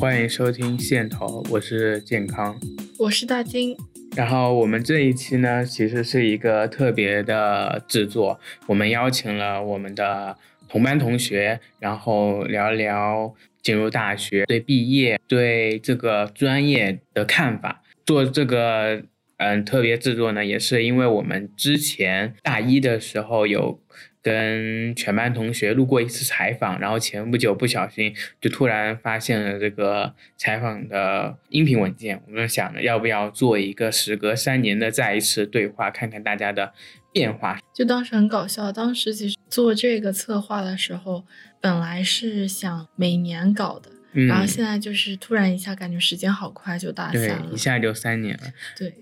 欢迎收听线头，我是健康，我是大金。然后我们这一期呢，其实是一个特别的制作，我们邀请了我们的同班同学，然后聊聊进入大学、对毕业、对这个专业的看法。做这个嗯特别制作呢，也是因为我们之前大一的时候有。跟全班同学录过一次采访，然后前不久不小心就突然发现了这个采访的音频文件，我们想着要不要做一个时隔三年的再一次对话，看看大家的变化。就当时很搞笑，当时其实做这个策划的时候，本来是想每年搞的，然后现在就是突然一下感觉时间好快，就大三了，一下就三年了。对。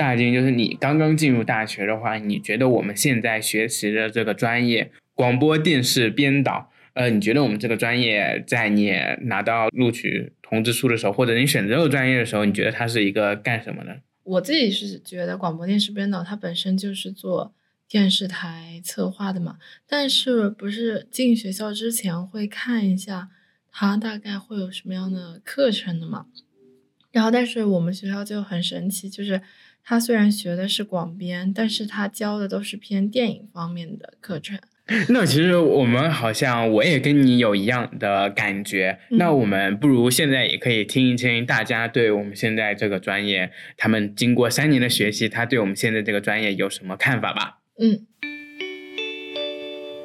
大金，就是你刚刚进入大学的话，你觉得我们现在学习的这个专业广播电视编导，呃，你觉得我们这个专业在你拿到录取通知书的时候，或者你选择这个专业的时候，你觉得它是一个干什么的？我自己是觉得广播电视编导它本身就是做电视台策划的嘛，但是不是进学校之前会看一下它大概会有什么样的课程的嘛？然后，但是我们学校就很神奇，就是。他虽然学的是广编，但是他教的都是偏电影方面的课程。那其实我们好像我也跟你有一样的感觉。那我们不如现在也可以听一听大家对我们现在这个专业，他们经过三年的学习，他对我们现在这个专业有什么看法吧？嗯，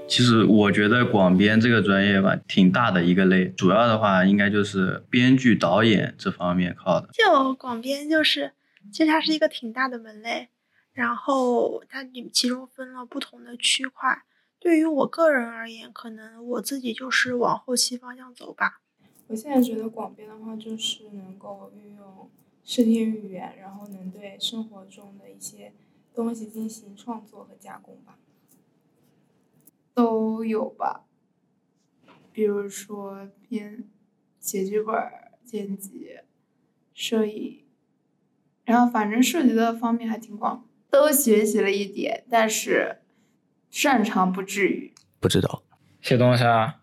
其实我觉得广编这个专业吧，挺大的一个类，主要的话应该就是编剧、导演这方面靠的。就广编就是。其实它是一个挺大的门类，然后它里其中分了不同的区块。对于我个人而言，可能我自己就是往后期方向走吧。我现在觉得广编的话，就是能够运用视听语言，然后能对生活中的一些东西进行创作和加工吧。都有吧，比如说编写剧本、剪辑、摄影。然后反正涉及的方面还挺广，都学习了一点，但是擅长不至于。不知道写东西啊？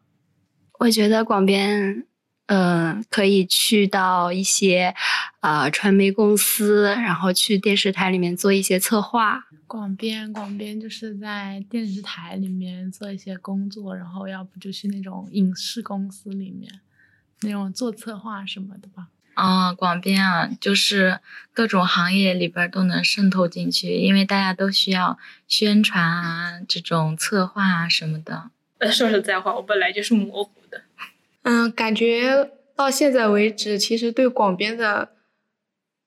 我觉得广编，嗯，可以去到一些呃传媒公司，然后去电视台里面做一些策划。广编，广编就是在电视台里面做一些工作，然后要不就去那种影视公司里面那种做策划什么的吧。啊，广编啊，就是各种行业里边都能渗透进去，因为大家都需要宣传啊，这种策划啊什么的。说实在话，我本来就是模糊的。嗯，感觉到现在为止，其实对广编的，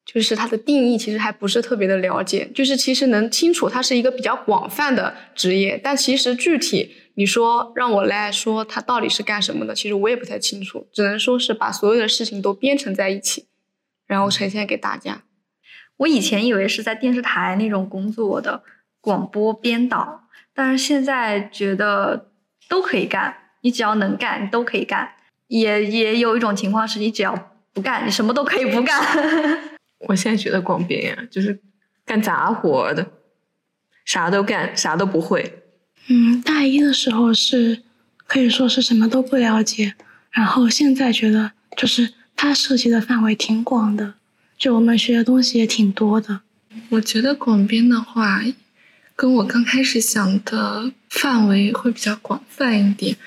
就是它的定义，其实还不是特别的了解。就是其实能清楚它是一个比较广泛的职业，但其实具体。你说让我来说他到底是干什么的？其实我也不太清楚，只能说是把所有的事情都编成在一起，然后呈现给大家。我以前以为是在电视台那种工作的广播编导，但是现在觉得都可以干，你只要能干，你都可以干。也也有一种情况是你只要不干，你什么都可以不干。我现在觉得广编呀，就是干杂活的，啥都干，啥都不会。嗯，大一的时候是可以说是什么都不了解，然后现在觉得就是它涉及的范围挺广的，就我们学的东西也挺多的。我觉得广编的话，跟我刚开始想的范围会比较广泛一点，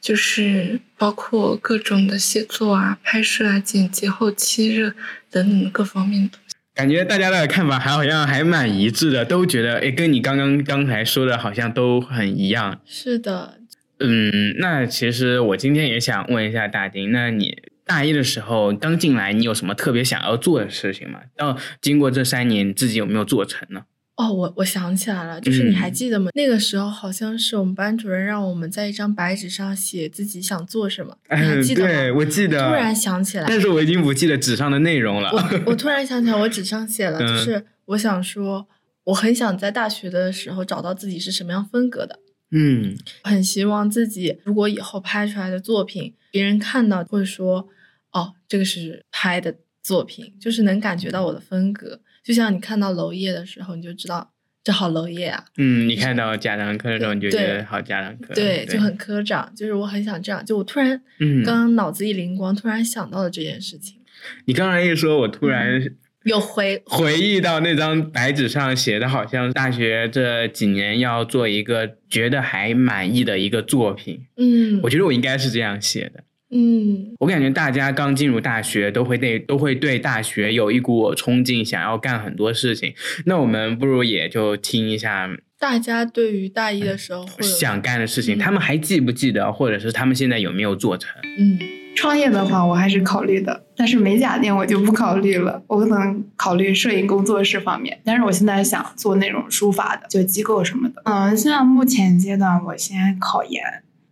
就是包括各种的写作啊、拍摄啊、剪辑、后期热等等各方面的。感觉大家的看法还好像还蛮一致的，都觉得哎，跟你刚刚刚才说的好像都很一样。是的，嗯，那其实我今天也想问一下大丁，那你大一的时候刚进来，你有什么特别想要做的事情吗？到经过这三年，自己有没有做成呢？哦，我我想起来了，就是你还记得吗？那个时候好像是我们班主任让我们在一张白纸上写自己想做什么，你还记得吗？对，我记得。突然想起来，但是我已经不记得纸上的内容了。我我 突然想起来，我纸上写了，就是我想说，我很想在大学的时候找到自己是什么样风格的。嗯，很希望自己如果以后拍出来的作品，别人看到会说，哦，这个是拍的作品，就是能感觉到我的风格。就像你看到娄烨的时候，你就知道这好娄烨啊，嗯，你看到贾樟柯的时候，你就觉得好贾樟柯，对，就很科长，就是我很想这样，就我突然嗯刚刚脑子一灵光，突然想到了这件事情，你刚才一说，我突然有回回忆到那张白纸上写的，好像大学这几年要做一个觉得还满意的一个作品。嗯我觉得我应该是这样写的。嗯我感觉大家刚进入大学都会对都会对大学有一股冲劲，想要干很多事情。那我们不如也就听一下大家对于大一的时候想干的事情，嗯他们还记不记得，或者是他们现在有没有做成？嗯创业的话，我还是考虑的，但是美甲店我就不考虑了，我可能考虑摄影工作室方面。但是我现在想做那种书法的，就机构什么的。嗯，现在目前阶段我先考研，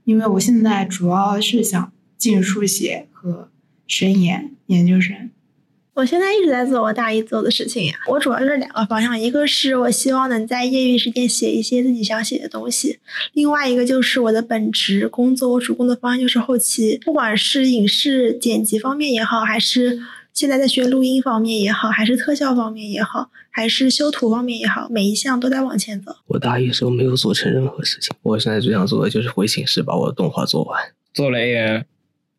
因为我现在主要是想进书写和深研研究生。我现在一直在做我大一做的事情呀。我主要就是两个方向，一个是我希望能在业余时间写一些自己想写的东西，另外一个就是我的本职工作，我主攻的方向就是后期，不管是影视剪辑方面也好，还是现在在学录音方面也好，还是特效方面也好，还是修图方面也好，每一项都在往前走。我大一的时候没有做成任何事情，我现在最想做的就是回寝室把我的动画做完。做了 AN，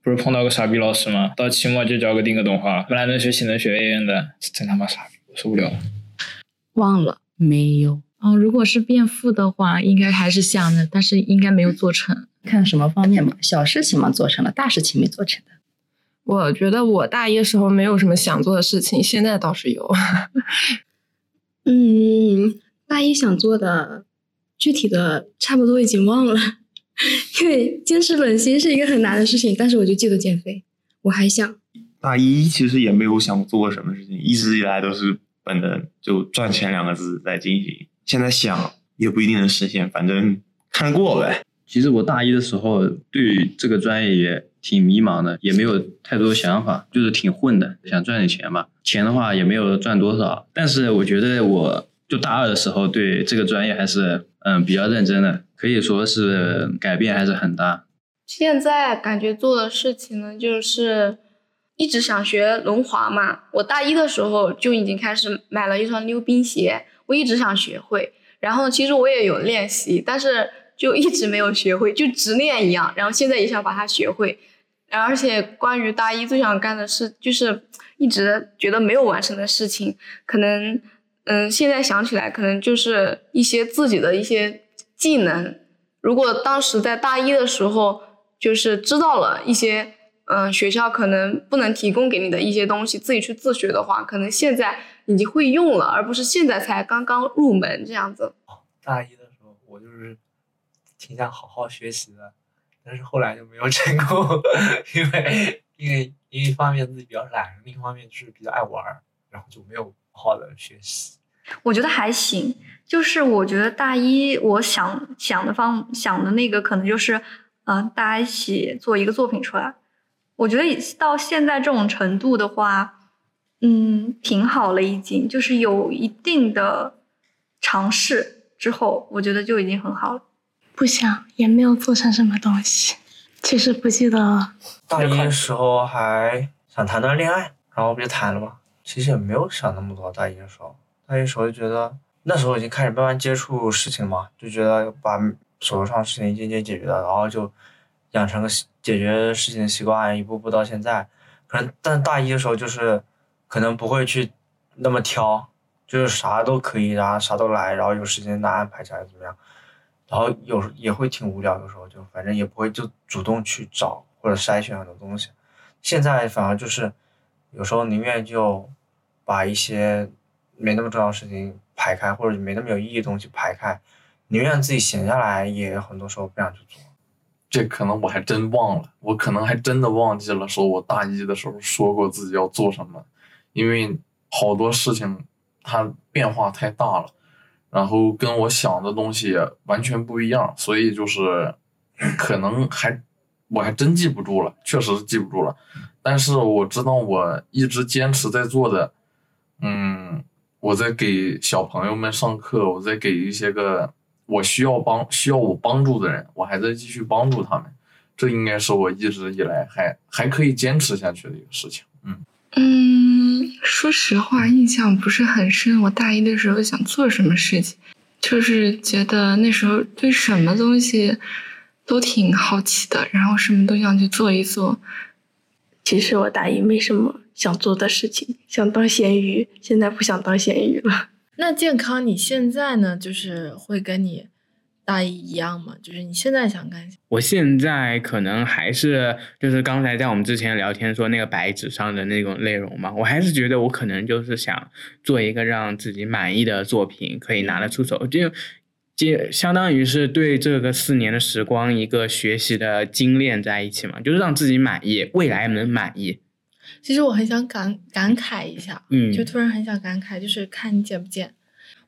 不是碰到个傻逼老师吗？到期末就交个定格动画，本来能学习能学 AN 的，真他妈傻逼，我受不了了。忘了没有。哦，如果是变富的话，应该还是想的，但是应该没有做成。看什么方面嘛，小事情嘛做成了，大事情没做成的。我觉得我大一时候没有什么想做的事情，现在倒是有。嗯，大一想做的具体的差不多已经忘了，因为坚持本心是一个很难的事情，但是我就记得减肥，我还想。大一其实也没有想做什么事情，一直以来都是本着就赚钱两个字在进行。现在想也不一定能实现，反正看过呗。其实我大一的时候对这个专业也挺迷茫的，也没有太多想法，就是挺混的，想赚点钱吧。钱的话也没有赚多少，但是我觉得我就大二的时候对这个专业还是嗯比较认真的，可以说是改变还是很大。现在感觉做的事情呢，就是一直想学轮滑嘛。我大一的时候就已经开始买了一双溜冰鞋，我一直想学会。然后其实我也有练习，但是就一直没有学会，就执念一样。然后现在也想把它学会。而且关于大一最想干的事，就是一直觉得没有完成的事情，可能嗯，现在想起来，可能就是一些自己的一些技能。如果当时在大一的时候，就是知道了一些，嗯、学校可能不能提供给你的一些东西，自己去自学的话，可能现在已经会用了，而不是现在才刚刚入门这样子。大一的时候，我就是挺想好好学习的，但是后来就没有成功，因为因为一方面自己比较懒，另一方面就是比较爱玩，然后就没有好好的学习。我觉得还行，就是我觉得大一我想想的方想的那个可能就是，嗯、大家一起做一个作品出来。我觉得到现在这种程度的话，嗯，挺好了，已经就是有一定的尝试之后，我觉得就已经很好了。不想也没有做成什么东西，其实不记得了。大一的时候还想谈段恋爱，然后不就谈了吗？其实也没有想那么多。大一的时候，大一的时候就觉得那时候已经开始慢慢接触事情嘛，就觉得把手头上的事情一件件解决了，然后就养成个解决事情的习惯，一步步到现在。可能但大一的时候就是可能不会去那么挑，就是啥都可以，然后啥都来，然后有时间拿安排起来怎么样。然后有时也会挺无聊，有时候就反正也不会就主动去找或者筛选很多东西。现在反而就是有时候宁愿就把一些没那么重要的事情排开，或者没那么有意义的东西排开，宁愿自己闲下来，也很多时候不想去做。这可能我还真忘了，我可能还真的忘记了，说我大一的时候说过自己要做什么，因为好多事情它变化太大了。然后跟我想的东西完全不一样，所以就是可能还我还真记不住了，确实是记不住了。但是我知道我一直坚持在做的，嗯，我在给小朋友们上课，我在给一些个我需要帮需要我帮助的人，我还在继续帮助他们。这应该是我一直以来还还可以坚持下去的一个事情。嗯。嗯，说实话，印象不是很深。我大一的时候想做什么事情，就是觉得那时候对什么东西都挺好奇的，然后什么都想去做一做。其实我大一没什么想做的事情，想当咸鱼，现在不想当咸鱼了。那健康，你现在呢？就是会跟你大一一样吗？就是你现在想干？我现在可能还是就是刚才在我们之前聊天说那个白纸上的那种内容嘛，我还是觉得我可能就是想做一个让自己满意的作品，可以拿得出手，就就相当于是对这个四年的时光一个学习的精炼在一起嘛，就是让自己满意，未来能满意。其实我很想感感慨一下，嗯就突然很想感慨，就是看你见不见。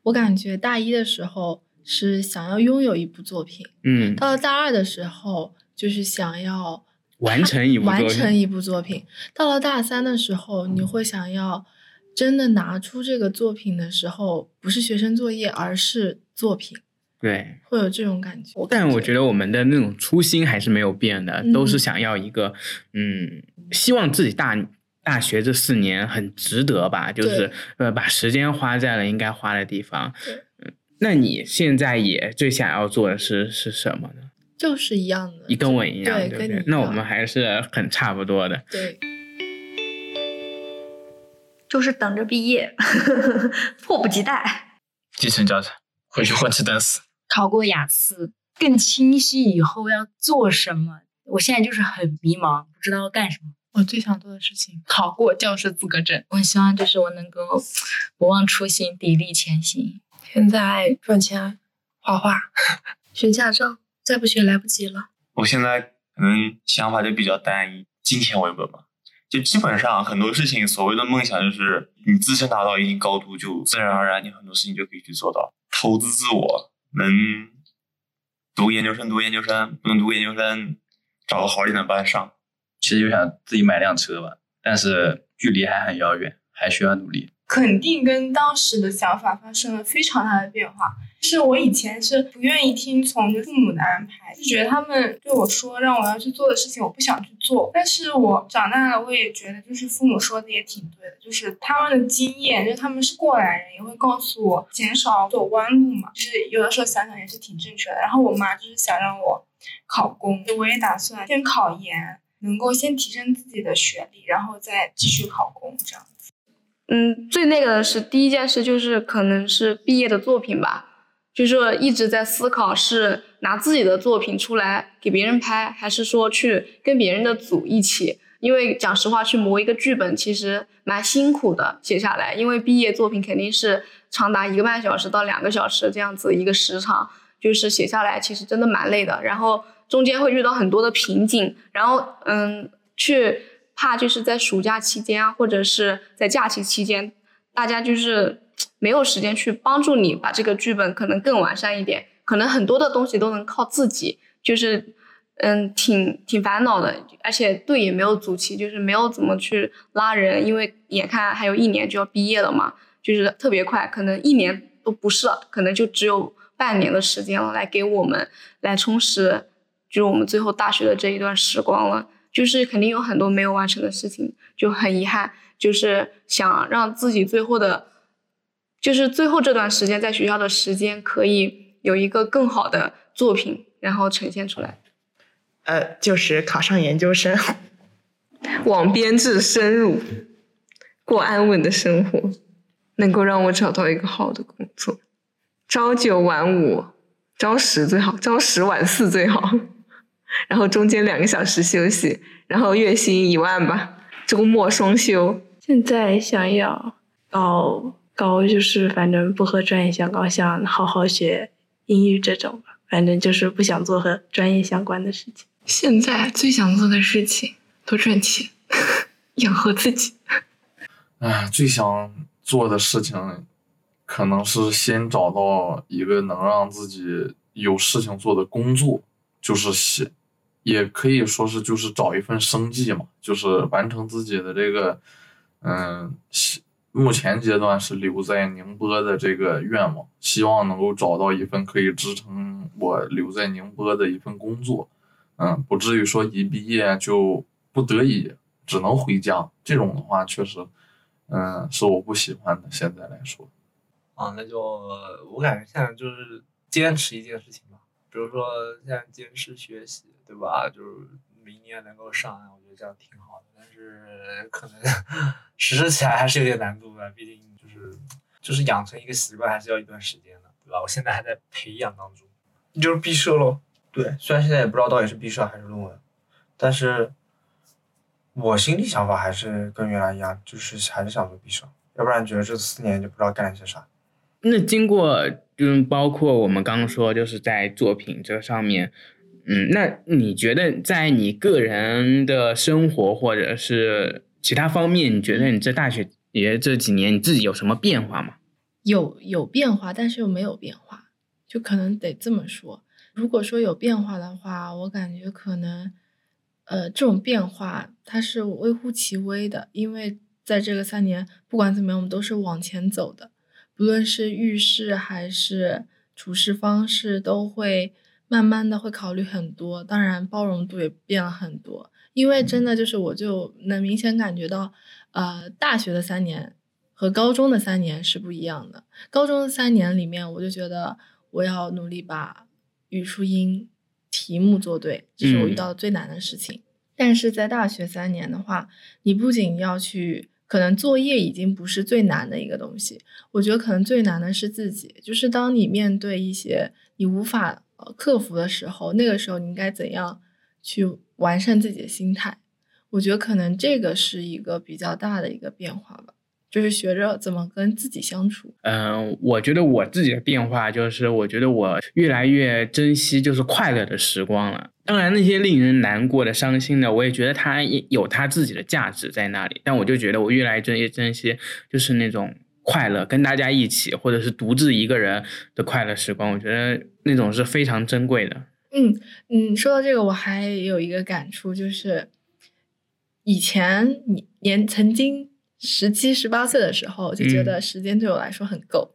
我感觉大一的时候是想要拥有一部作品，嗯，到了大二的时候就是想要完成一部作品完成一部作品，到了大三的时候，你会想要真的拿出这个作品的时候，不是学生作业，而是作品，对。会有这种感觉。但我觉得我们的那种初心还是没有变的，都是嗯想要一个，嗯，希望自己大大学这四年很值得吧，就是呃把时间花在了应该花的地方。嗯，那你现在也最想要做的是是什么呢？就是一样的，你跟我一样，对对不对那我们还是很差不多的。对，就是等着毕业，迫不及待。继承家产，回去混吃等死。考过雅思，更清晰以后要做什么。我现在就是很迷茫，不知道要干什么。我最想做的事情，考过教师资格证。我希望就是我能够不忘初心，砥砺前行。现在赚钱，画画，学驾照，再不学来不及了。我现在可能想法就比较单一，金钱为本吧。就基本上很多事情，所谓的梦想就是你自身达到一定高度，就自然而然你很多事情就可以去做到。投资自我，能读研究生读研究生，不能读研究生，找个好一点的班上。其实就想自己买辆车吧，但是距离还很遥远，还需要努力。肯定跟当时的想法发生了非常大的变化。是我以前是不愿意听从父母的安排，就觉得他们对我说让我要去做的事情，我不想去做。但是我长大了，我也觉得就是父母说的也挺对的，就是他们的经验，就他们是过来人，也会告诉我减少走弯路嘛。就是有的时候想想也是挺正确的。然后我妈就是想让我考公，我也打算先考研，能够先提升自己的学历，然后再继续考公这样子。嗯，最那个的是第一件事就是可能是毕业的作品吧，就是一直在思考是拿自己的作品出来给别人拍，还是说去跟别人的组一起。因为讲实话，去磨一个剧本其实蛮辛苦的，写下来。因为毕业作品肯定是长达一个半小时到两个小时这样子一个时长，就是写下来其实真的蛮累的。然后中间会遇到很多的瓶颈，然后嗯，去怕就是在暑假期间啊，或者是在假期期间，大家就是没有时间去帮助你把这个剧本可能更完善一点，可能很多的东西都能靠自己，就是嗯，挺挺烦恼的，而且队也没有组齐，就是没有怎么去拉人，因为眼看还有一年就要毕业了嘛，就是特别快，可能一年都不是了，可能就只有半年的时间了，来给我们来充实，就是我们最后大学的这一段时光了。就是肯定有很多没有完成的事情，就很遗憾，就是想让自己最后的，就是最后这段时间在学校的时间可以有一个更好的作品，然后呈现出来。呃，就是考上研究生，往编制深入，过安稳的生活，能够让我找到一个好的工作，朝九晚五，朝十最好，朝十晚四最好，然后中间两个小时休息，然后月薪一万吧，周末双休。现在想要搞搞就是反正不和专业相关，想好好学英语这种吧，反正就是不想做和专业相关的事情。现在最想做的事情，多赚钱，养活自己。哎，最想做的事情，可能是先找到一个能让自己有事情做的工作，就是先，也可以说是就是找一份生计嘛，就是完成自己的这个，嗯，希目前阶段是留在宁波的这个愿望，希望能够找到一份可以支撑我留在宁波的一份工作，嗯，不至于说一毕业就不得已只能回家，这种的话确实。嗯，是我不喜欢的。现在来说，啊，那就我感觉现在就是坚持一件事情吧，比如说现在坚持学习，对吧？就是明年能够上岸，我觉得这样挺好的。但是可能实施起来还是有点难度的，毕竟就是就是养成一个习惯还是要一段时间的，对吧？我现在还在培养当中，你就是毕设喽。对，虽然现在也不知道到底是毕设还是论文，但是我心里想法还是跟原来一样，就是还是想做毕设，要不然觉得这四年就不知道干了些啥。那经过，就是包括我们刚刚说，就是在作品这上面，嗯，那你觉得在你个人的生活或者是其他方面，你觉得你在大学也这几年你自己有什么变化吗？有有变化，但是又没有变化，就可能得这么说。如果说有变化的话，我感觉可能，呃，这种变化它是微乎其微的，因为在这个三年，不管怎么样，我们都是往前走的。不论是遇事还是处事方式，都会慢慢的会考虑很多，当然包容度也变了很多。因为真的就是我就能明显感觉到，呃，大学的三年和高中的三年是不一样的。高中的三年里面，我就觉得我要努力把语数英题目做对，这是我遇到的最难的事情。但是在大学三年的话，你不仅要去。可能作业已经不是最难的一个东西，我觉得可能最难的是自己，就是当你面对一些你无法呃克服的时候，那个时候你应该怎样去完善自己的心态？我觉得可能这个是一个比较大的一个变化吧。就是学着怎么跟自己相处。嗯，我觉得我自己的变化就是，我觉得我越来越珍惜就是快乐的时光了。当然，那些令人难过的、伤心的，我也觉得它有它自己的价值在那里。但我就觉得我越来越珍惜，就是那种快乐，跟大家一起，或者是独自一个人的快乐时光。我觉得那种是非常珍贵的。嗯嗯，说到这个，我还有一个感触，就是以前你年曾经。十七、十八岁的时候就觉得时间对我来说很够，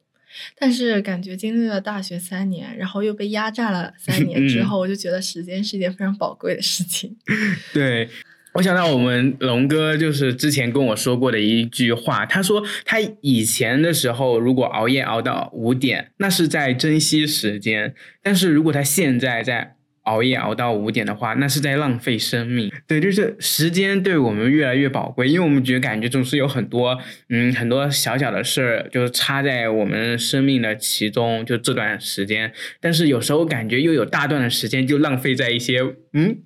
但是感觉经历了大学三年，然后又被压榨了三年之后，我就觉得时间是一件非常宝贵的事情。对，我想到我们龙哥就是之前跟我说过的一句话，他说他以前的时候如果熬夜熬到五点，那是在珍惜时间，但是如果他现在在。熬夜熬到五点的话，那是在浪费生命。对，就是时间对我们越来越宝贵，因为我们觉得感觉总是有很多，嗯，很多小小的事儿，就是插在我们生命的其中，就这段时间。但是有时候感觉又有大段的时间就浪费在一些嗯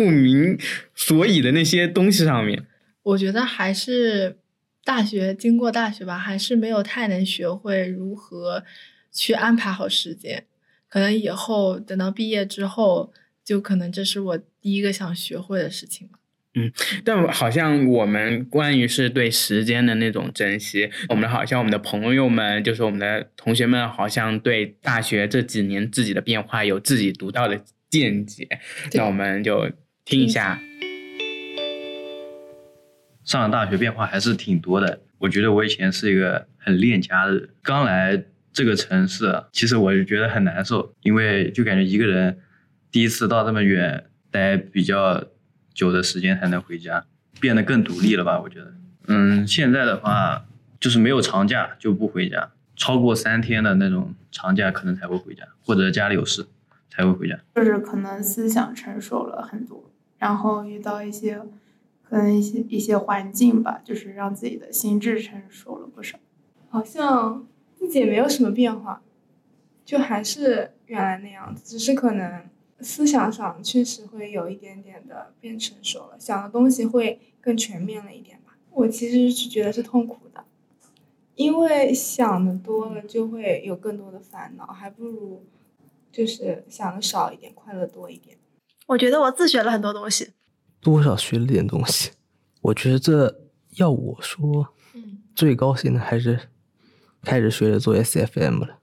不明所以的那些东西上面。我觉得还是大学经过大学吧，还是没有太能学会如何去安排好时间。可能以后等到毕业之后，就可能这是我第一个想学会的事情吧。嗯，但好像我们关于是对时间的那种珍惜，我们好像我们的朋友们，就是我们的同学们，好像对大学这几年自己的变化有自己独到的见解。那我们就听一下。上了大学变化还是挺多的。我觉得我以前是一个很恋家的人，刚来。这个城市，其实我就觉得很难受，因为就感觉一个人第一次到这么远待比较久的时间才能回家，变得更独立了吧？我觉得，嗯，现在的话就是没有长假就不回家，超过三天的那种长假可能才会回家，或者家里有事才会回家。就是可能思想成熟了很多，然后遇到一些可能一些一些环境吧，就是让自己的心智成熟了不少，好像。自己也没有什么变化，就还是原来那样子，只是可能思想上确实会有一点点的变成熟了，想的东西会更全面了一点吧。我其实是觉得是痛苦的，因为想的多了就会有更多的烦恼，还不如就是想的少一点，快乐多一点。我觉得我自学了很多东西，多少学了点东西。我觉得这要我说，最高兴的还是。开始学着做 SFM 了，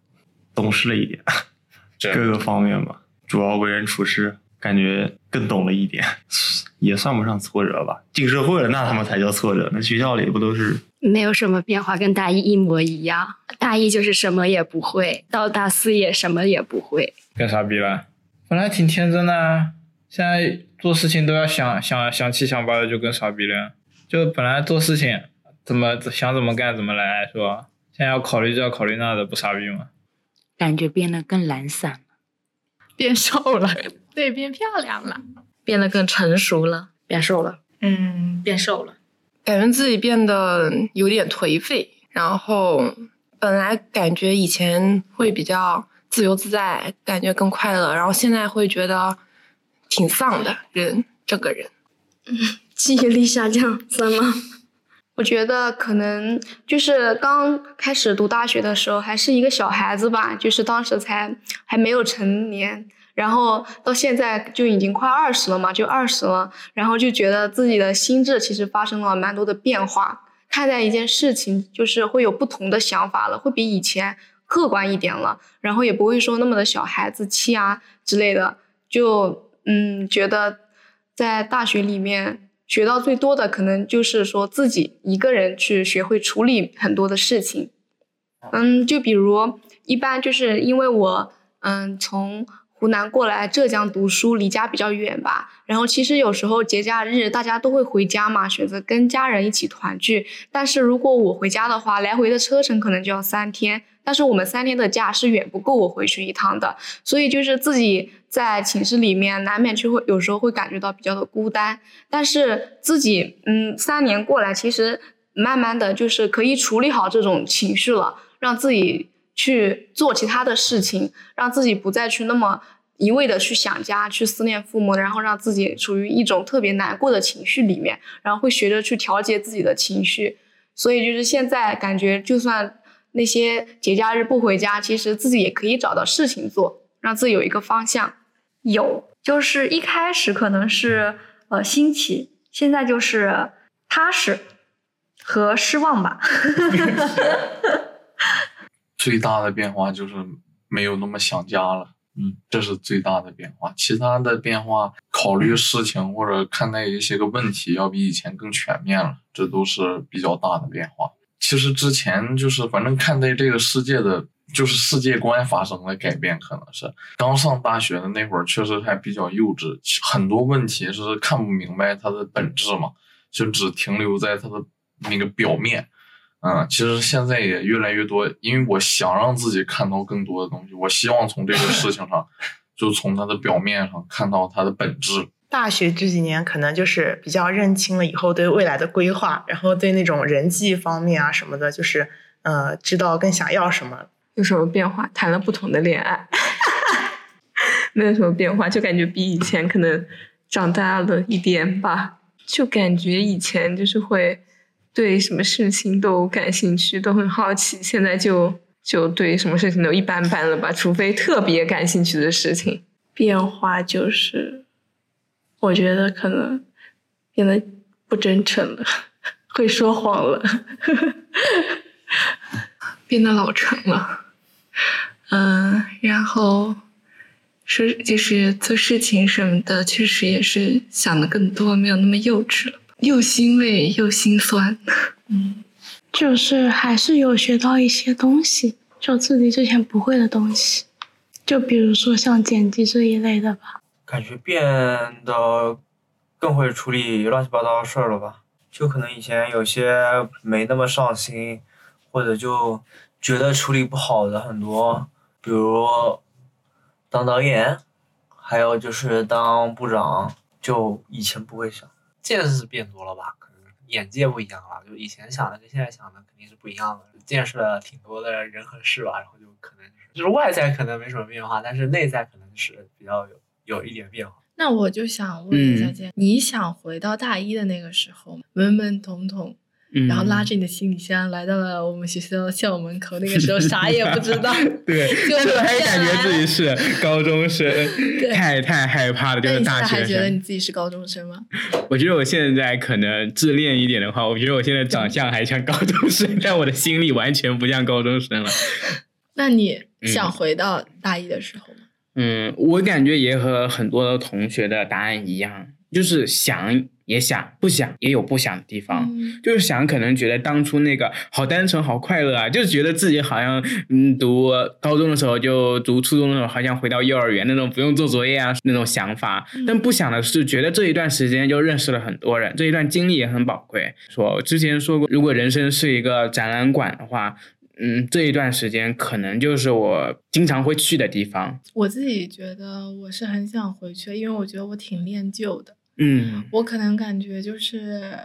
懂事了一点，各个方面吧，主要为人处事感觉更懂了一点，也算不上挫折吧。进社会了，那他妈才叫挫折。那学校里不都是没有什么变化，跟大一一模一样。大一就是什么也不会，到大四也什么也不会。干啥比了？本来挺天真的，现在做事情都要想想想七想八的，就跟傻逼了？就本来做事情怎么想怎么干怎么来，是吧？现在要考虑这要考虑那的，不傻逼吗？感觉变得更懒散了，变瘦了，对，变漂亮了，变得更成熟了，变瘦了，嗯，变瘦了，感觉自己变得有点颓废，然后本来感觉以前会比较自由自在，感觉更快乐，然后现在会觉得挺丧的人，这个人，嗯，记忆力下降算吗？我觉得可能就是刚开始读大学的时候还是一个小孩子吧，就是当时才还没有成年，然后到现在就已经快二十了嘛，就二十了，然后就觉得自己的心智其实发生了蛮多的变化，看待一件事情就是会有不同的想法了，会比以前客观一点了，然后也不会说那么的小孩子气啊之类的，就嗯觉得在大学里面。学到最多的可能就是说自己一个人去学会处理很多的事情，嗯，就比如一般就是因为我嗯从湖南过来浙江读书，离家比较远吧，然后其实有时候节假日大家都会回家嘛，选择跟家人一起团聚，但是如果我回家的话，来回的车程可能就要三天。但是我们三天的假是远不够我回去一趟的，所以就是自己在寝室里面难免就会有时候会感觉到比较的孤单。但是自己嗯三年过来，其实慢慢的就是可以处理好这种情绪了，让自己去做其他的事情，让自己不再去那么一味的去想家，去思念父母，然后让自己处于一种特别难过的情绪里面，然后会学着去调节自己的情绪。所以就是现在感觉就算。那些节假日不回家，其实自己也可以找到事情做，让自己有一个方向。有，就是一开始可能是呃新奇，现在就是踏实和失望吧。最大的变化就是没有那么想家了，嗯，这是最大的变化。其他的变化，考虑事情或者看待一些个问题，要比以前更全面了，这都是比较大的变化。其实之前就是反正看待这个世界的，就是世界观发生了改变，可能是刚上大学的那会儿，确实还比较幼稚，很多问题是看不明白它的本质嘛，就只停留在它的那个表面。嗯，其实现在也越来越多，因为我想让自己看到更多的东西，我希望从这个事情上，就从它的表面上看到它的本质。大学这几年可能就是比较认清了以后对未来的规划，然后对那种人际方面啊什么的，就是呃知道更想要什么。有什么变化？谈了不同的恋爱，没有什么变化，就感觉比以前可能长大了一点吧。就感觉以前就是会对什么事情都感兴趣，都很好奇，现在就就对什么事情都一般般了吧，除非特别感兴趣的事情。变化就是。我觉得可能变得不真诚了，会说谎了，变得老成了，嗯，然后说就是做事情什么的，确实也是想的更多，没有那么幼稚了，又欣慰又心酸。嗯，就是还是有学到一些东西，就自己之前不会的东西，就比如说像剪辑这一类的吧。感觉变得更会处理乱七八糟的事儿了吧？就可能以前有些没那么上心，或者就觉得处理不好的很多，比如当导演，还有就是当部长，就以前不会想。见识变多了吧？可能眼界不一样了，就以前想的跟现在想的肯定是不一样的。见识了挺多的人和事吧，然后就可能就是就是外在可能没什么变化，但是内在可能是比较有。有一点变化，那我就想问一下姐，你想回到大一的那个时候，懵懵懂懂，然后拉着你的行李箱来到了我们学校校门口，那个时候啥也不知道，对，就是还感觉自己是高中生，太太害怕了，就是大学生。还觉得你自己是高中生吗？我觉得我现在可能自恋一点的话，我觉得我现在长相还像高中生，但我的心里完全不像高中生了。那你想回到大一的时候吗？嗯，我感觉也和很多的同学的答案一样，就是想也想，不想也有不想的地方。就是想，可能觉得当初那个好单纯、好快乐啊，就是觉得自己好像嗯，读高中的时候就读初中的时候，好像回到幼儿园那种不用做作业啊那种想法。但不想的是，觉得这一段时间就认识了很多人，这一段经历也很宝贵。说之前说过，如果人生是一个展览馆的话。嗯，这一段时间可能就是我经常会去的地方。我自己觉得我是很想回去，因为我觉得我挺恋旧的。嗯，我可能感觉就是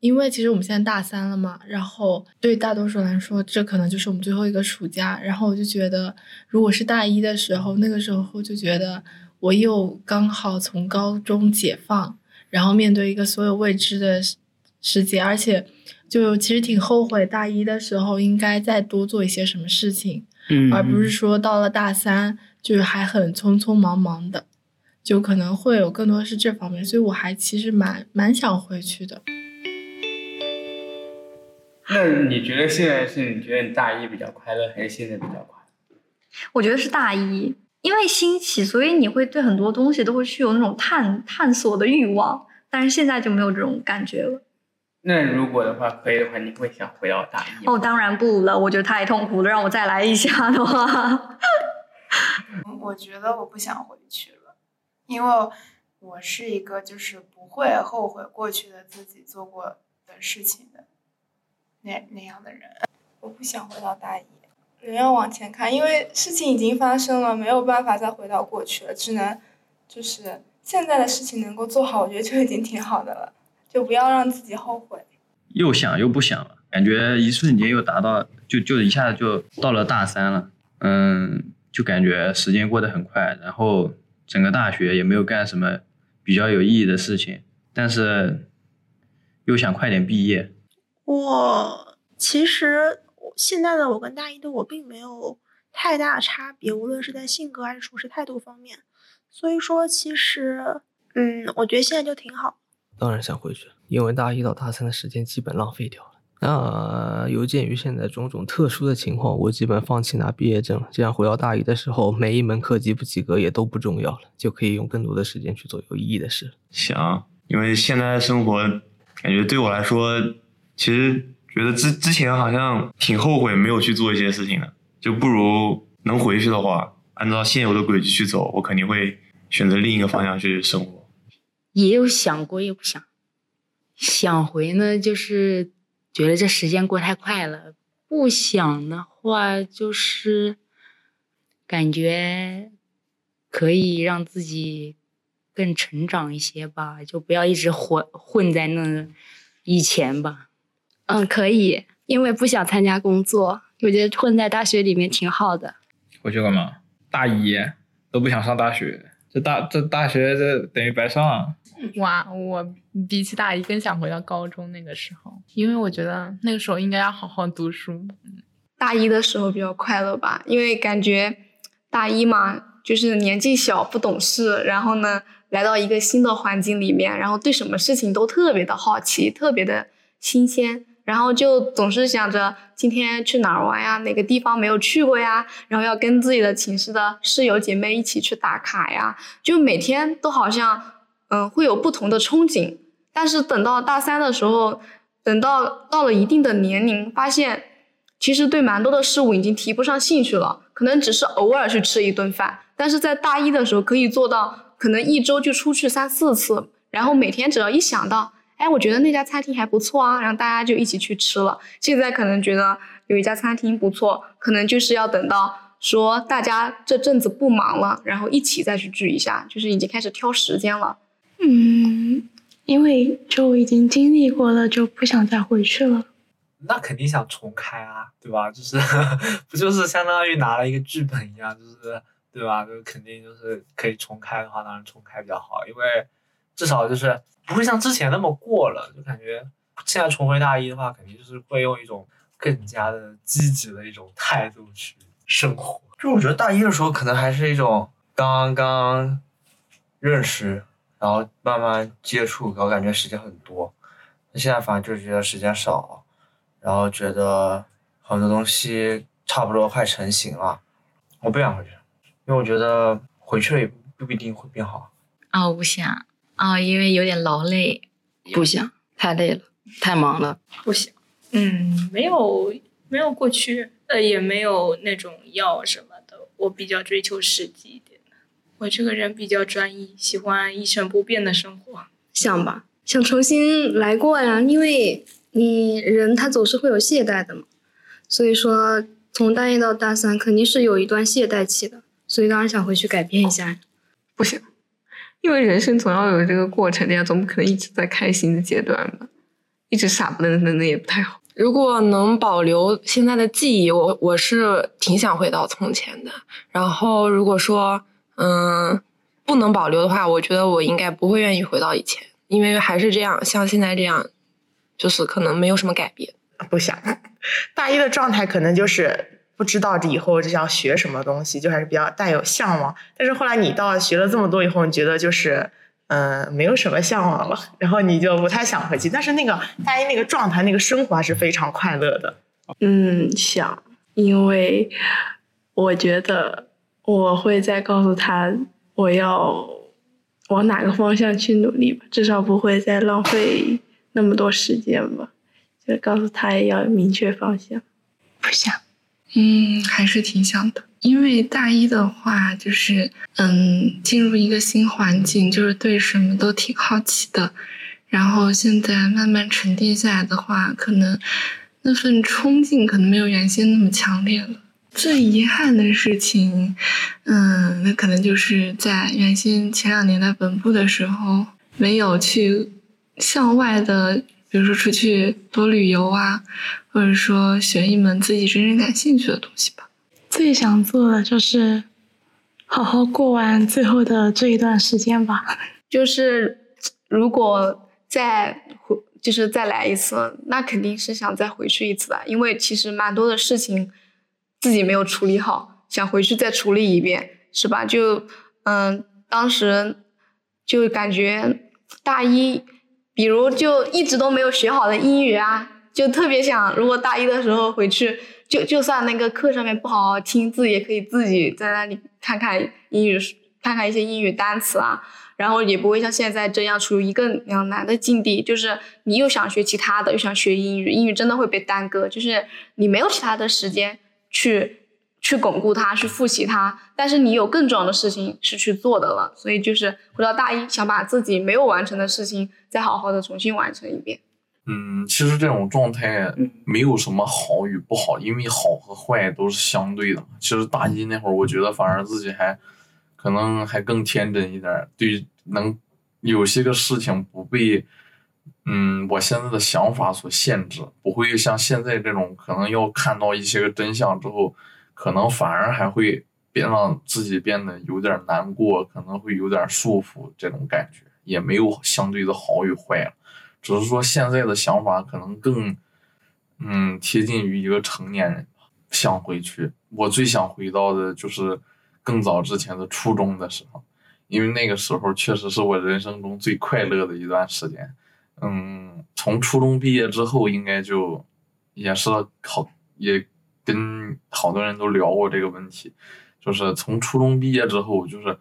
因为其实我们现在大三了嘛，然后对大多数来说，这可能就是我们最后一个暑假。然后我就觉得，如果是大一的时候，那个时候就觉得我又刚好从高中解放，然后面对一个所有未知的世界，而且。就其实挺后悔大一的时候应该再多做一些什么事情，嗯，而不是说到了大三就是还很匆匆忙忙的，就可能会有更多是这方面，所以我还其实蛮蛮想回去的。那你觉得现在是你觉得你大一比较快乐，还是现在比较快乐？我觉得是大一，因为新奇，所以你会对很多东西都会去有那种探探索的欲望，但是现在就没有这种感觉了。那如果的话，可以的话，你会想回到大一？哦，当然不了，我觉得太痛苦了。让我再来一下的话，我觉得我不想回去了，因为我是一个就是不会后悔过去的自己做过的事情的那那样的人。我不想回到大一，人要往前看，因为事情已经发生了，没有办法再回到过去了，只能就是现在的事情能够做好，我觉得就已经挺好的了。就不要让自己后悔。又想又不想了，感觉一瞬间又达到，就就一下子就到了大三了。嗯，就感觉时间过得很快，然后整个大学也没有干什么比较有意义的事情，但是又想快点毕业。我其实现在的我跟大一的我并没有太大差别，无论是在性格还是处事态度方面。所以说，其实，嗯，我觉得现在就挺好。当然想回去，因为大一到大三的时间基本浪费掉了。那有鉴于现在种种特殊的情况，我基本放弃拿毕业证了。这样回到大一的时候，每一门课及不及格也都不重要了，就可以用更多的时间去做有意义的事。行，因为现在的生活感觉对我来说，其实觉得之之前好像挺后悔没有去做一些事情的，就不如能回去的话，按照现有的轨迹去走，我肯定会选择另一个方向去生活。也有想过，也不想。想回呢，就是觉得这时间过太快了；不想的话，就是感觉可以让自己更成长一些吧，就不要一直混混在那以前吧。嗯，可以，因为不想参加工作，我觉得混在大学里面挺好的。回去干嘛？大一都不想上大学，这大这大学这等于白上。哇，我比起大一更想回到高中那个时候，因为我觉得那个时候应该要好好读书。大一的时候比较快乐吧，因为感觉大一嘛，就是年纪小不懂事，然后呢，来到一个新的环境里面，然后对什么事情都特别的好奇，特别的新鲜，然后就总是想着今天去哪儿玩呀，哪个地方没有去过呀，然后要跟自己的寝室的室友姐妹一起去打卡呀，就每天都好像。嗯，会有不同的憧憬，但是等到大三的时候，等到到了一定的年龄，发现其实对蛮多的事物已经提不上兴趣了，可能只是偶尔去吃一顿饭，但是在大一的时候可以做到，可能一周就出去三四次，然后每天只要一想到，哎，我觉得那家餐厅还不错啊，然后大家就一起去吃了。现在可能觉得有一家餐厅不错，可能就是要等到说大家这阵子不忙了，然后一起再去聚一下，就是已经开始挑时间了。嗯，因为就已经经历过了，就不想再回去了。那肯定想重开啊，对吧？就是 不就是相当于拿了一个剧本一样，就是对吧？就肯定就是可以重开的话，当然重开比较好，因为至少就是不会像之前那么过了。就感觉现在重回大一的话，肯定就是会用一种更加的积极的一种态度去生活。就我觉得大一的时候可能还是一种刚刚认识。然后慢慢接触，我感觉时间很多。那现在反正就是觉得时间少，然后觉得很多东西差不多快成型了。我不想回去，因为我觉得回去了也不一定会变好。啊，我不想啊，因为有点劳累。不想，太累了，太忙了。不想。嗯，没有没有过去，呃，也没有那种药什么的。我比较追求实际一点。我这个人比较专一，喜欢一成不变的生活。想吧，想重新来过呀，因为你人他总是会有懈怠的嘛，所以说从大一到大三肯定是有一段懈怠期的，所以当然想回去改变一下。不行，因为人生总要有这个过程的呀，总不可能一直在开心的阶段吧，一直傻不愣登的也不太好。如果能保留现在的记忆，我我是挺想回到从前的。然后如果说嗯不能保留的话，我觉得我应该不会愿意回到以前，因为还是这样，像现在这样，就是可能没有什么改变。不想，大一的状态可能就是不知道这以后这要学什么东西，就还是比较带有向往。但是后来你到学了这么多以后，你觉得就是嗯没有什么向往了，然后你就不太想回去。但是那个大一那个状态，那个生活还是非常快乐的。嗯，想，因为我觉得我会再告诉他我要往哪个方向去努力吧，至少不会再浪费那么多时间吧。就告诉他也要明确方向。不想，嗯，还是挺想的。因为大一的话，就是嗯，进入一个新环境，就是对什么都挺好奇的。然后现在慢慢沉淀下来的话，可能那份冲劲可能没有原先那么强烈了。最遗憾的事情，嗯，那可能就是在原先前两年在本部的时候，没有去向外的。比如说出去多旅游啊，或者说学一门自己真正感兴趣的东西吧。最想做的就是好好过完最后的这一段时间吧。就是如果再回，就是再来一次，那肯定是想再回去一次的，因为其实蛮多的事情自己没有处理好，想回去再处理一遍，是吧？就嗯，当时就感觉大一。比如就一直都没有学好的英语啊，就特别想，如果大一的时候回去，就就算那个课上面不好好听字，也可以自己在那里看看英语，看看一些英语单词啊，然后也不会像现在这样处于一个两难的境地，就是你又想学其他的，又想学英语，英语真的会被耽搁，就是你没有其他的时间去。去巩固它，去复习它，但是你有更重要的事情是去做的了，所以就是回到大一，想把自己没有完成的事情再好好的重新完成一遍。嗯，其实这种状态没有什么好与不好，因为好和坏都是相对的。其实大一那会儿，我觉得反而自己还可能还更天真一点，对，能有些个事情不被嗯我现在的想法所限制，不会像现在这种可能要看到一些个真相之后。可能反而还会变让自己变得有点难过，可能会有点束缚，这种感觉也没有相对的好与坏了，只是说现在的想法可能更，嗯，贴近于一个成年人。想回去，我最想回到的就是更早之前的初中的时候，因为那个时候确实是我人生中最快乐的一段时间。嗯，从初中毕业之后，应该就也是好也。跟好多人都聊过这个问题，就是从初中毕业之后，就是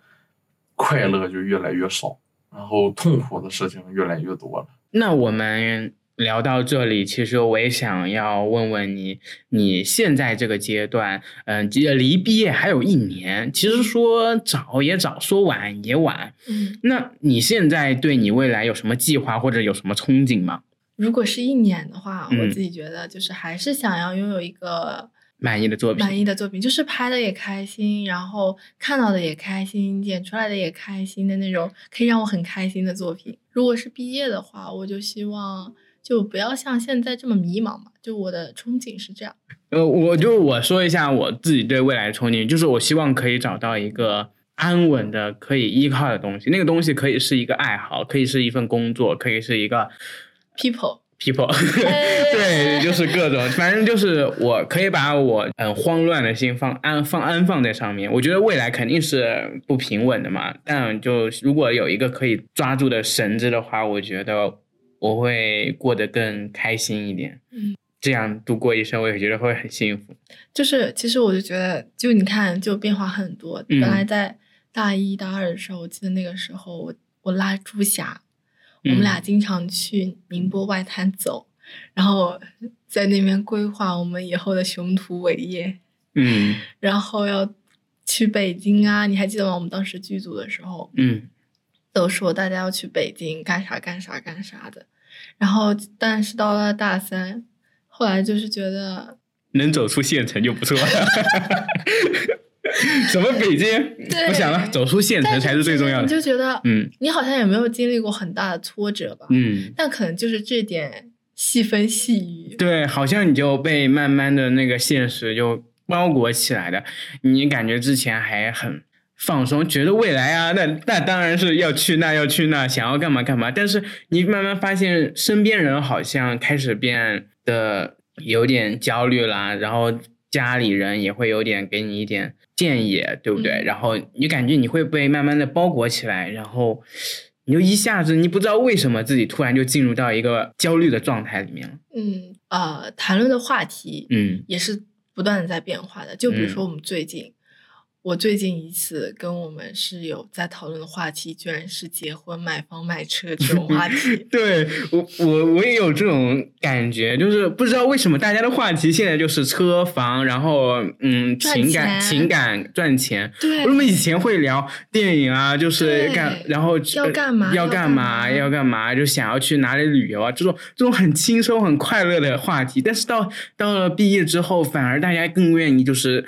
快乐就越来越少，然后痛苦的事情越来越多了。那我们聊到这里，其实我也想要问问你，你现在这个阶段，嗯，离毕业还有一年，其实说早也早，说晚也晚。嗯，那你现在对你未来有什么计划或者有什么憧憬吗？如果是一年的话，我自己觉得就是还是想要拥有一个。满意的作品，满意的作品就是拍的也开心，然后看到的也开心，剪出来的也开心的那种，可以让我很开心的作品。如果是毕业的话，我就希望就不要像现在这么迷茫嘛。就我的憧憬是这样。呃，我就我说一下我自己对未来的憧憬，就是我希望可以找到一个安稳的可以依靠的东西，那个东西可以是一个爱好，可以是一份工作，可以是一个 people。people，对，就是各种，反正就是我可以把我很慌乱的心放安放安放在上面。我觉得未来肯定是不平稳的嘛，但就如果有一个可以抓住的绳子的话，我觉得我会过得更开心一点。嗯，这样度过一生，我也觉得会很幸福。就是其实我就觉得，就你看，就变化很多。本来在大一大二的时候，我记得那个时候我我拉朱霞。我们俩经常去宁波外滩走，然后在那边规划我们以后的雄图伟业。嗯，然后要去北京啊！你还记得吗？我们当时剧组的时候，嗯，都说大家要去北京干啥干啥干啥的。然后，但是到了大三，后来就是觉得能走出县城就不错。什么北京？对不想了，走出县城才是最重要的。你就觉得，嗯，你好像也没有经历过很大的挫折吧？嗯，但可能就是这点细分细语。对，好像你就被慢慢的那个现实就包裹起来的。你感觉之前还很放松，觉得未来啊，那那当然是要去那要去那，想要干嘛干嘛。但是你慢慢发现，身边人好像开始变得有点焦虑啦，然后家里人也会有点给你一点建议，对不对？然后你感觉你会被慢慢的包裹起来，然后你就一下子你不知道为什么自己突然就进入到一个焦虑的状态里面了。嗯，呃，谈论的话题，嗯也是不断的在变化的。就比如嗯说我们最近，我最近一次跟我们室友在讨论的话题，居然是结婚、买房、买车这种话题。对我，我我也有这种感觉，就是不知道为什么大家的话题现在就是车房，然后嗯，情感、情感赚钱。对为什么以前会聊电影啊？就是干，然后要干嘛要干嘛？要干嘛？就想要去哪里旅游啊？这种这种很轻松、很快乐的话题，但是到到了毕业之后，反而大家更愿意就是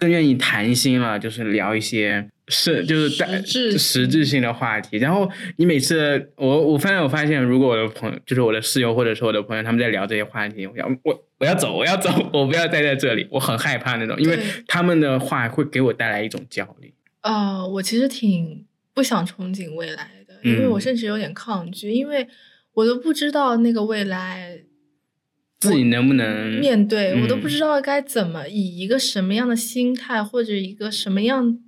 更愿意谈心了，就是聊一些是就是实质性的话题。然后你每次我我发现我发现，如果我的朋友就是我的室友或者是我的朋友，他们在聊这些话题，我要我我要走，我要走，我不要待在这里，我很害怕那种，因为他们的话会给我带来一种焦虑。呃，我其实挺不想憧憬未来的，因为我嗯甚至有点抗拒，因为我都不知道那个未来自己能不能面对，我都嗯不知道该怎么以一个什么样的心态或者一个什么样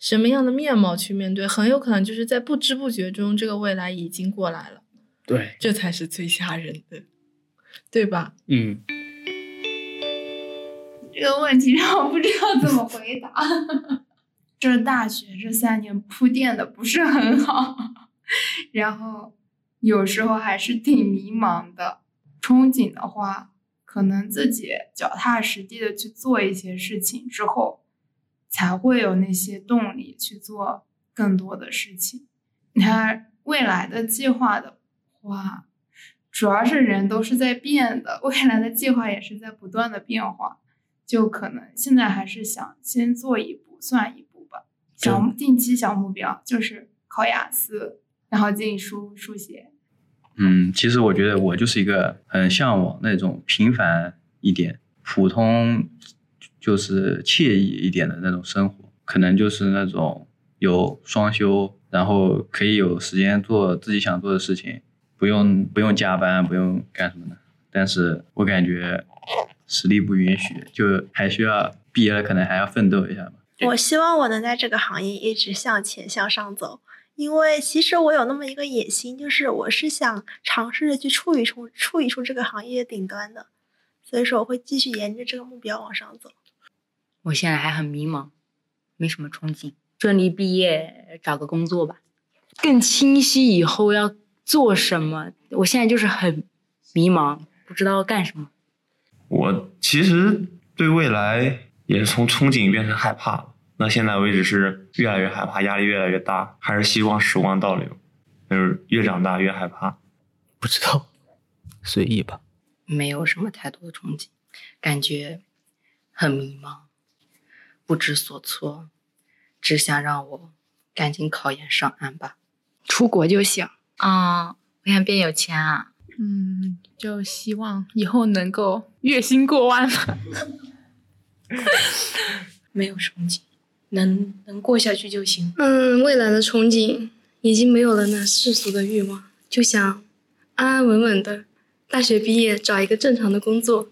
什么样的面貌去面对，很有可能就是在不知不觉中，这个未来已经过来了，对，这才是最吓人的，对吧？嗯，这个问题让我不知道怎么回答。这 大学这三年铺垫的不是很好，然后有时候还是挺迷茫的。憧憬的话，可能自己脚踏实地的去做一些事情之后，才会有那些动力去做更多的事情。你看未来的计划的话，主要是人都是在变的，未来的计划也是在不断的变化。就可能现在还是想先做一步算一步吧。小目定期小目标就是考雅思，然后进书书写。嗯，其实我觉得我就是一个很向往那种平凡一点、普通就是惬意一点的那种生活，可能就是那种有双休，然后可以有时间做自己想做的事情，不用不用加班，不用干什么的。但是我感觉实力不允许，就还需要毕业了，可能还要奋斗一下吧。我希望我能在这个行业一直向前向上走，因为其实我有那么一个野心，就是我是想尝试着去处一触触一触这个行业顶端的，所以说我会继续沿着这个目标往上走。我现在还很迷茫，没什么憧憬，顺利毕业找个工作吧，更清晰以后要做什么。我现在就是很迷茫，不知道干什么。我其实对未来也是从憧憬变成害怕了。那现在为止是越来越害怕，压力越来越大，还是希望时光倒流，就是越长大越害怕。不知道，随意吧。没有什么太多的憧憬，感觉很迷茫，不知所措，只想让我赶紧考研上岸吧。出国就行。啊、我想变有钱啊。嗯，就希望以后能够月薪过万吧。没有憧憬，能能过下去就行。嗯，未来的憧憬已经没有了那世俗的欲望，就想安安稳稳的，大学毕业找一个正常的工作。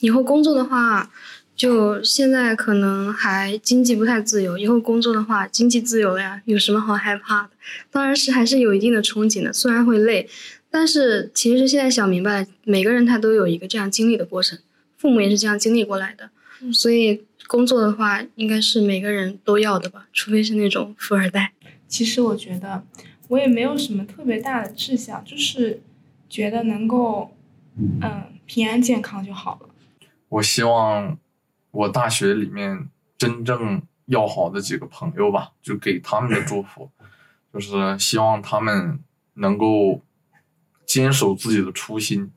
以后工作的话，就现在可能还经济不太自由，以后工作的话，经济自由了呀，有什么好害怕的？当然是还是有一定的憧憬的，虽然会累，但是其实现在想明白了，每个人他都有一个这样经历的过程，父母也是这样经历过来的，所以工作的话，应该是每个人都要的吧，除非是那种富二代。其实我觉得我也没有什么特别大的志向，就是觉得能够嗯平安健康就好了。我希望我大学里面真正要好的几个朋友吧，就给他们的祝福，就是希望他们能够坚守自己的初心，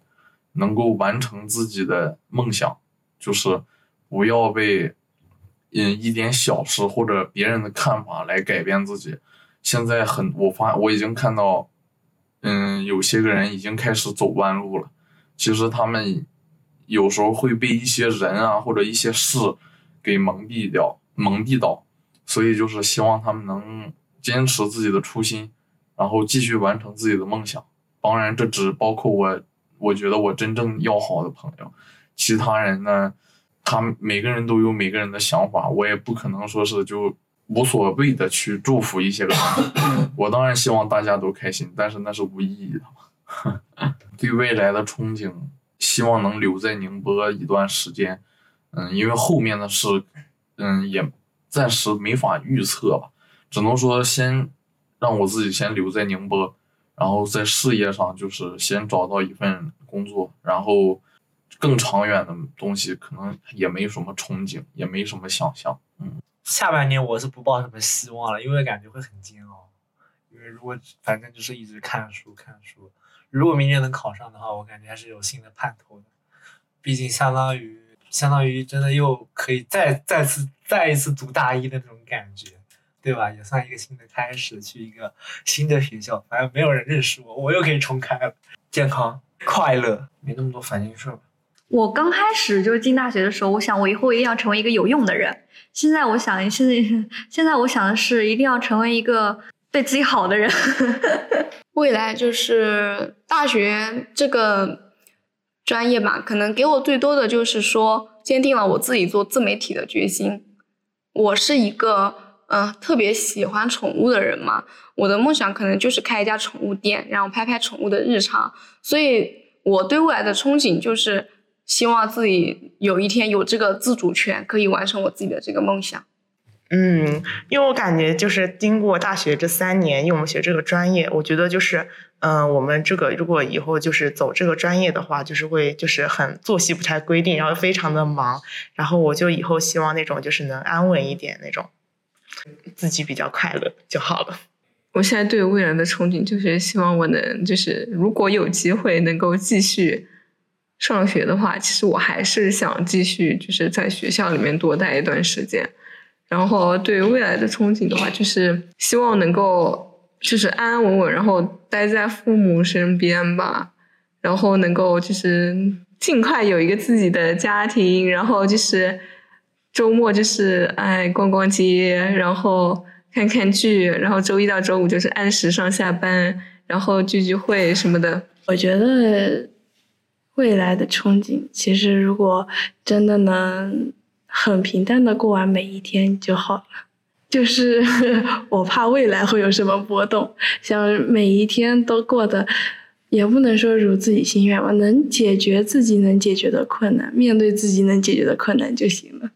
能够完成自己的梦想，就是不要被嗯一点小事或者别人的看法来改变自己。现在很，我发我已经看到，嗯，有些个人已经开始走弯路了。其实他们有时候会被一些人啊或者一些事给蒙蔽掉、蒙蔽到，所以就是希望他们能坚持自己的初心，然后继续完成自己的梦想。当然，这只包括我，我觉得我真正要好的朋友，其他人呢，他们每个人都有每个人的想法，我也不可能说是就无所谓的去祝福一些人。我当然希望大家都开心，但是那是无意义的嘛。对未来的憧憬，希望能留在宁波一段时间。嗯，因为后面的事，嗯，也暂时没法预测吧，只能说先让我自己先留在宁波。然后在事业上，就是先找到一份工作，然后更长远的东西可能也没什么憧憬，也没什么想象。嗯，下半年我是不抱什么希望了，因为感觉会很煎熬。因为如果反正就是一直看书看书，如果明年能考上的话，我感觉还是有新的盼头的。毕竟相当于相当于真的又可以再再次再一次读大一的那种感觉。对吧？也算一个新的开始，去一个新的学校，反正没有人认识我，我又可以重开了。健康、快乐，没那么多烦心事吧。我刚开始就是进大学的时候，我想我以后一定要成为一个有用的人。现在我想，现在现在我想的是，一定要成为一个对自己好的人。未来就是大学这个专业吧，可能给我最多的就是说，坚定了我自己做自媒体的决心。我是一个。嗯，特别喜欢宠物的人嘛，我的梦想可能就是开一家宠物店，然后拍拍宠物的日常。所以我对未来的憧憬就是希望自己有一天有这个自主权，可以完成我自己的这个梦想。嗯，因为我感觉就是经过大学这三年，因为我们学这个专业，我觉得就是，嗯，我们这个如果以后就是走这个专业的话，就是会就是很作息不太规定，然后非常的忙，然后我就以后希望那种就是能安稳一点那种。自己比较快乐就好了。我现在对未来的憧憬就是希望我能，就是如果有机会能够继续上学的话，其实我还是想继续就是在学校里面多待一段时间。然后对未来的憧憬的话，就是希望能够就是安安稳稳，然后待在父母身边吧。然后能够就是尽快有一个自己的家庭，然后就是。周末就是哎逛逛街，然后看看剧，然后周一到周五就是按时上下班，然后聚聚会什么的。我觉得未来的憧憬，其实如果真的能很平淡的过完每一天就好了。就是 我怕未来会有什么波动，想每一天都过得，也不能说如自己心愿吧，能解决自己能解决的困难，面对自己能解决的困难就行了。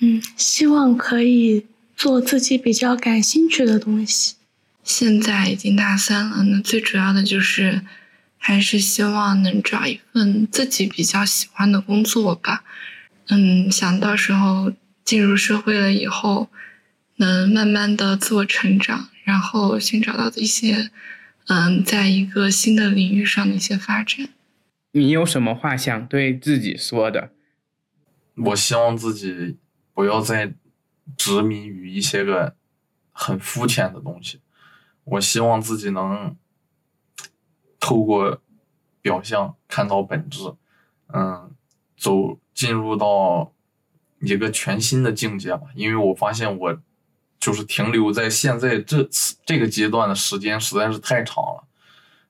嗯，希望可以做自己比较感兴趣的东西。现在已经大三了，那最主要的就是还是希望能找一份自己比较喜欢的工作吧。嗯，想到时候进入社会了以后，能慢慢的自我成长，然后寻找到一些嗯，在一个新的领域上的一些发展。你有什么话想对自己说的？我希望自己。不要再执迷于一些个很肤浅的东西。我希望自己能透过表象看到本质，嗯，走进入到一个全新的境界吧。因为我发现我就是停留在现在这次这个阶段的时间实在是太长了。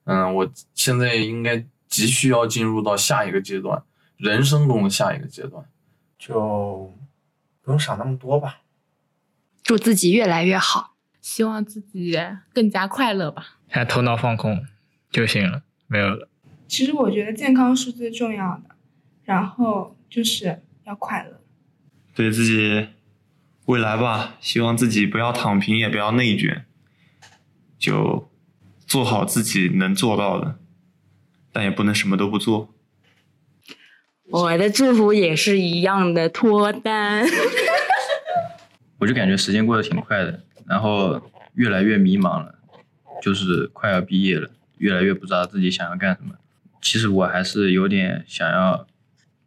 嗯，我现在应该急需要进入到下一个阶段，人生中的下一个阶段，就。不用想那么多吧，祝自己越来越好，希望自己更加快乐吧。现在头脑放空就行了，没有了。其实我觉得健康是最重要的，然后就是要快乐。对自己未来吧，希望自己不要躺平，也不要内卷，就做好自己能做到的，但也不能什么都不做。我的祝福也是一样的，脱单。我就感觉时间过得挺快的，然后越来越迷茫了，就是快要毕业了，越来越不知道自己想要干什么。其实我还是有点想要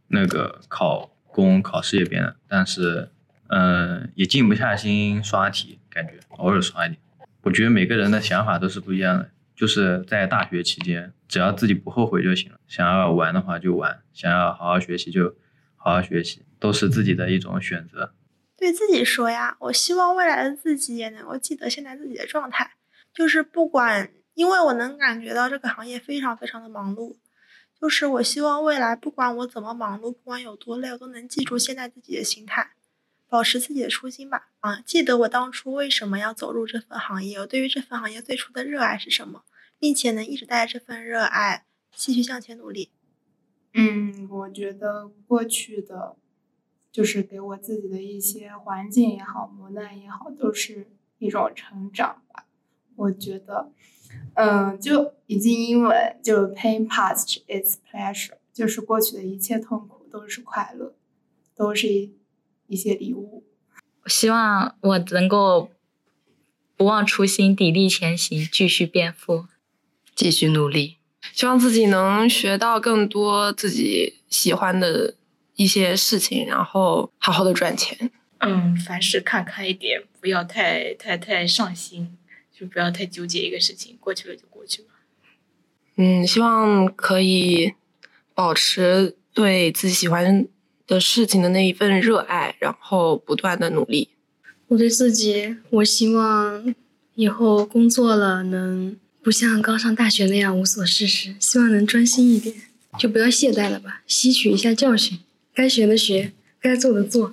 那个考公，考事业编的，但是，嗯，也静不下心刷题，感觉偶尔刷一点。我觉得每个人的想法都是不一样的，就是在大学期间，只要自己不后悔就行了。想要玩的话就玩，想要好好学习就好好学习，都是自己的一种选择。对自己说呀，我希望未来的自己也能够记得现在自己的状态，就是不管，因为我能感觉到这个行业非常非常的忙碌，就是我希望未来不管我怎么忙碌，不管有多累，我都能记住现在自己的心态。保持自己的初心吧，啊，记得我当初为什么要走入这份行业，我对于这份行业最初的热爱是什么，并且能一直带着这份热爱继续向前努力。嗯，我觉得过去的，就是给我自己的一些环境也好，磨难也好，都是一种成长吧。我觉得，嗯，就一句英文就 pain past its pleasure，就是过去的一切痛苦都是快乐，都是一。一些礼物，我希望我能够不忘初心，砥砺前行，继续变富，继续努力。希望自己能学到更多自己喜欢的一些事情，然后好好的赚钱。嗯，凡事看开一点，不要太太太上心，就不要太纠结一个事情，过去了就过去了。嗯，希望可以保持对自己喜欢。的事情的那一份热爱，然后不断的努力。我对自己，我希望以后工作了能不像刚上大学那样无所事事，希望能专心一点，就不要懈怠了吧，吸取一下教训，该学的学，该做的做，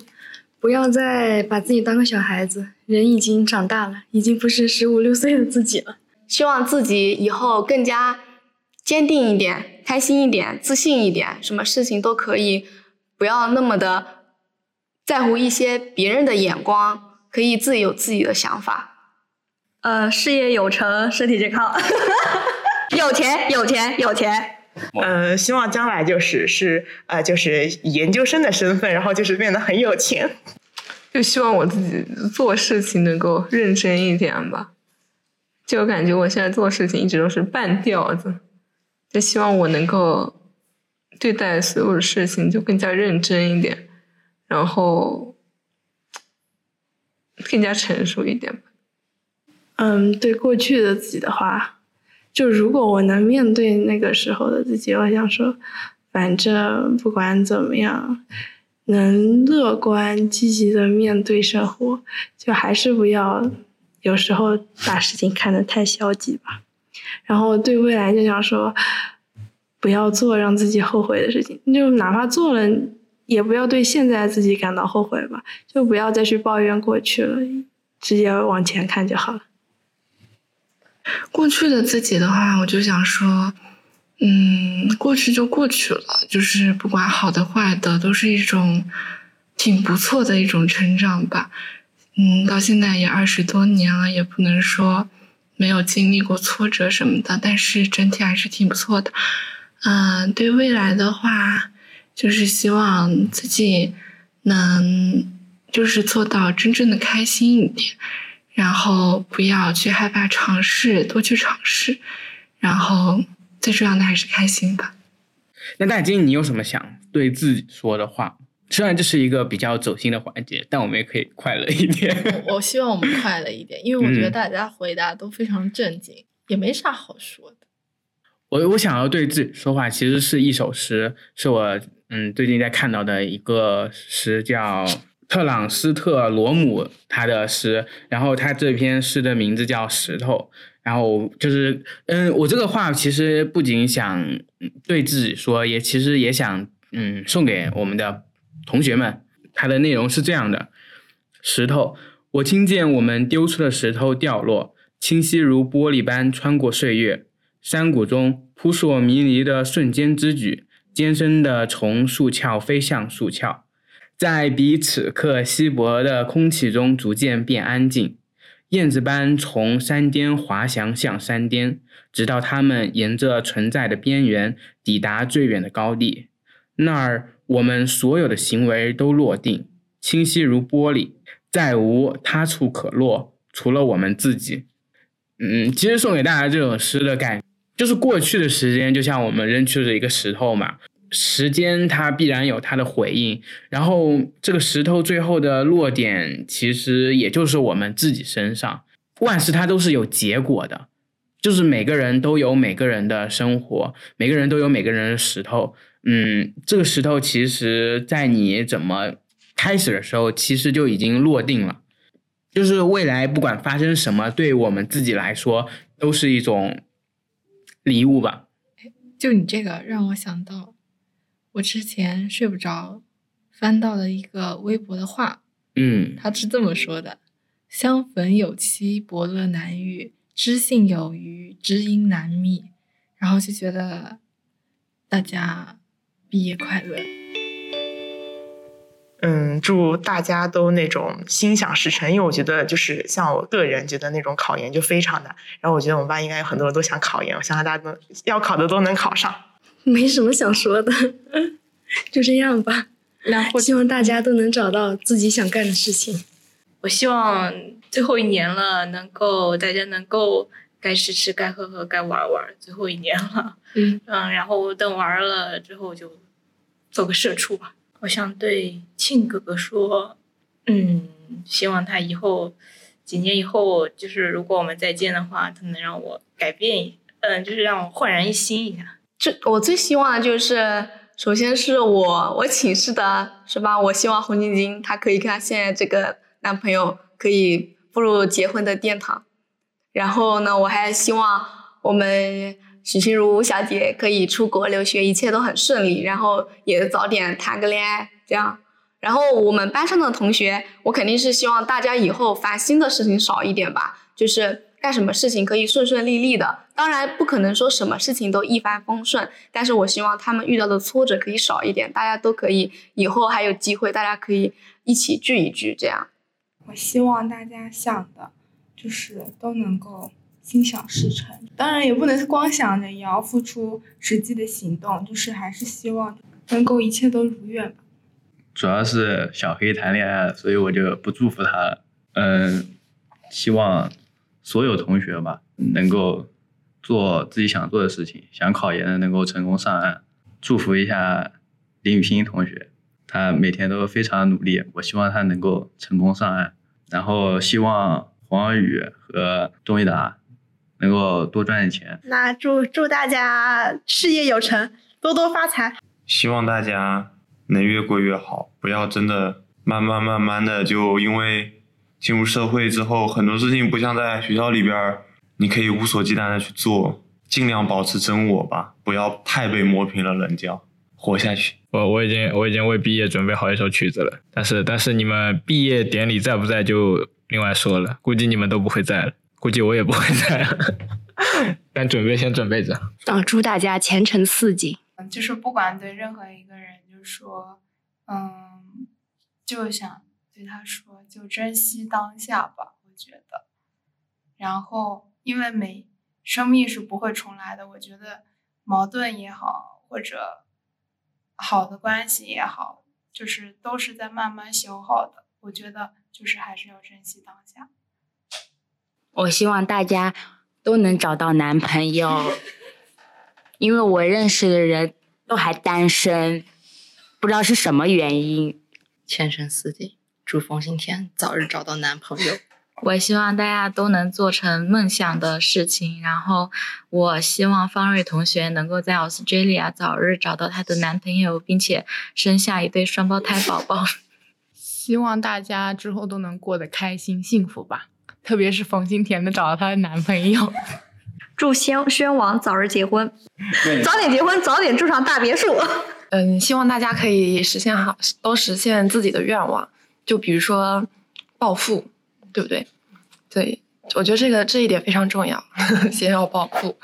不要再把自己当个小孩子。人已经长大了，已经不是十五六岁的自己了。希望自己以后更加坚定一点，开心一点，自信一点，什么事情都可以。不要那么的在乎一些别人的眼光，可以自己有自己的想法。呃，事业有成，身体健康，有钱，有钱，有钱。呃，希望将来就是是呃，就是研究生的身份，然后就是变得很有钱。就希望我自己做事情能够认真一点吧。就感觉我现在做事情一直都是半吊子，就希望我能够。对待所有的事情就更加认真一点，然后更加成熟一点吧。嗯，对过去的自己的话，就如果我能面对那个时候的自己，我想说，反正不管怎么样，能乐观积极的面对生活，就还是不要有时候把事情看得太消极吧。然后对未来就想说。不要做让自己后悔的事情，就哪怕做了，也不要对现在自己感到后悔吧。就不要再去抱怨过去了，直接往前看就好了。过去的自己的话，我就想说，嗯，过去就过去了，就是不管好的坏的，都是一种挺不错的一种成长吧。嗯，到现在也二十多年了，也不能说没有经历过挫折什么的，但是整体还是挺不错的。嗯，对未来的话，就是希望自己能就是做到真正的开心一点，然后不要去害怕尝试，多去尝试，然后最重要的还是开心吧。那大金，你有什么想对自己说的话？虽然这是一个比较走心的环节，但我们也可以快乐一点。我希望我们快乐一点，因为我觉得大家回答都非常正经，也没啥好说的。我我想要对自己说话，其实是一首诗，是我嗯最近在看到的一个诗，叫特朗斯特罗姆他的诗，然后他这篇诗的名字叫《石头》，然后就是嗯，我这个话其实不仅想对自己说，也其实也想嗯送给我们的同学们。它的内容是这样的：石头，我听见我们丢出的石头掉落，清晰如玻璃般穿过岁月。山谷中扑朔迷离的瞬间之举，尖声的从树鞘飞向树鞘，在比此刻稀薄的空气中逐渐变安静，燕子般从山巅滑翔向山巅，直到它们沿着存在的边缘抵达最远的高地。那儿，我们所有的行为都落定，清晰如玻璃，再无他处可落，除了我们自己。嗯，其实送给大家这首诗的感。就是过去的时间，就像我们扔去的一个石头嘛。时间它必然有它的回应，然后这个石头最后的落点其实也就是我们自己身上。万事它都是有结果的，就是每个人都有每个人的生活，每个人都有每个人的石头。嗯，这个石头其实在你怎么开始的时候，其实就已经落定了。就是未来不管发生什么，对我们自己来说都是一种礼物吧。就你这个让我想到，我之前睡不着，翻到了一个微博的话，嗯，他是这么说的：“相逢有期，伯乐难遇；知性有余，知音难觅。”然后就觉得大家毕业快乐。嗯，祝大家都那种心想事成，因为我觉得就是像我个人觉得那种考研就非常难，然后我觉得我们班应该有很多人都想考研，我相信大家都要考的都能考上。没什么想说的，就这样吧。然后希望大家都能找到自己想干的事情。我希望最后一年了，能够大家能够该吃吃，该喝喝，该玩玩。最后一年了，嗯嗯，然后等玩了之后就做个社畜吧。我想对庆哥哥说，嗯，希望他以后几年以后，就是如果我们再见的话，他能让我改变一，嗯，就是让我焕然一新一下。这我最希望的就是，首先是我我寝室的是吧？我希望红晶晶她可以跟她现在这个男朋友可以步入结婚的殿堂。然后呢，我还希望我们许心如小姐可以出国留学，一切都很顺利，然后也早点谈个恋爱，这样。然后我们班上的同学，我肯定是希望大家以后烦心的事情少一点吧，就是干什么事情可以顺顺利利的。当然不可能说什么事情都一帆风顺，但是我希望他们遇到的挫折可以少一点，大家都可以以后还有机会，大家可以一起聚一聚，这样。我希望大家想的，就是都能够心想事成。当然也不能光想着，也要付出实际的行动。就是还是希望能够一切都如愿吧。主要是小黑谈恋爱了，所以我就不祝福他了。嗯，希望所有同学吧能够做自己想做的事情，想考研的能够成功上岸。祝福一下林雨欣同学，他每天都非常努力，我希望他能够成功上岸。然后希望黄宇和钟一达能够多赚点钱。那祝祝大家事业有成，多多发财。希望大家能越过越好，不要真的慢慢慢慢的就因为进入社会之后，很多事情不像在学校里边儿，你可以无所忌惮的去做，尽量保持真我吧，不要太被磨平了棱角，活下去。我我已经我已经为毕业准备好一首曲子了，但是但是你们毕业典礼在不在就另外说了，估计你们都不会在了，估计我也不会在了，但准备先准备着。啊，祝大家前程似锦。就是不管对任何一个人，就是说，嗯，就想对他说，就珍惜当下吧。我觉得，然后因为每生命是不会重来的，我觉得矛盾也好，或者好的关系也好，就是都是在慢慢消耗的。我觉得就是还是要珍惜当下。我希望大家都能找到男朋友，因为我认识的人都还单身，不知道是什么原因。前程似锦，祝冯新田早日找到男朋友。我希望大家都能做成梦想的事情，然后我希望方瑞同学能够在 Australia 早日找到她的男朋友，并且生下一对双胞胎宝宝。希望大家之后都能过得开心幸福吧，特别是冯新田能找到她的男朋友。祝宣宣王早日结婚，早点结婚，早点住上大别墅。嗯，希望大家可以实现好，都实现自己的愿望。就比如说暴富，对不对？对，我觉得这个这一点非常重要，先要暴富。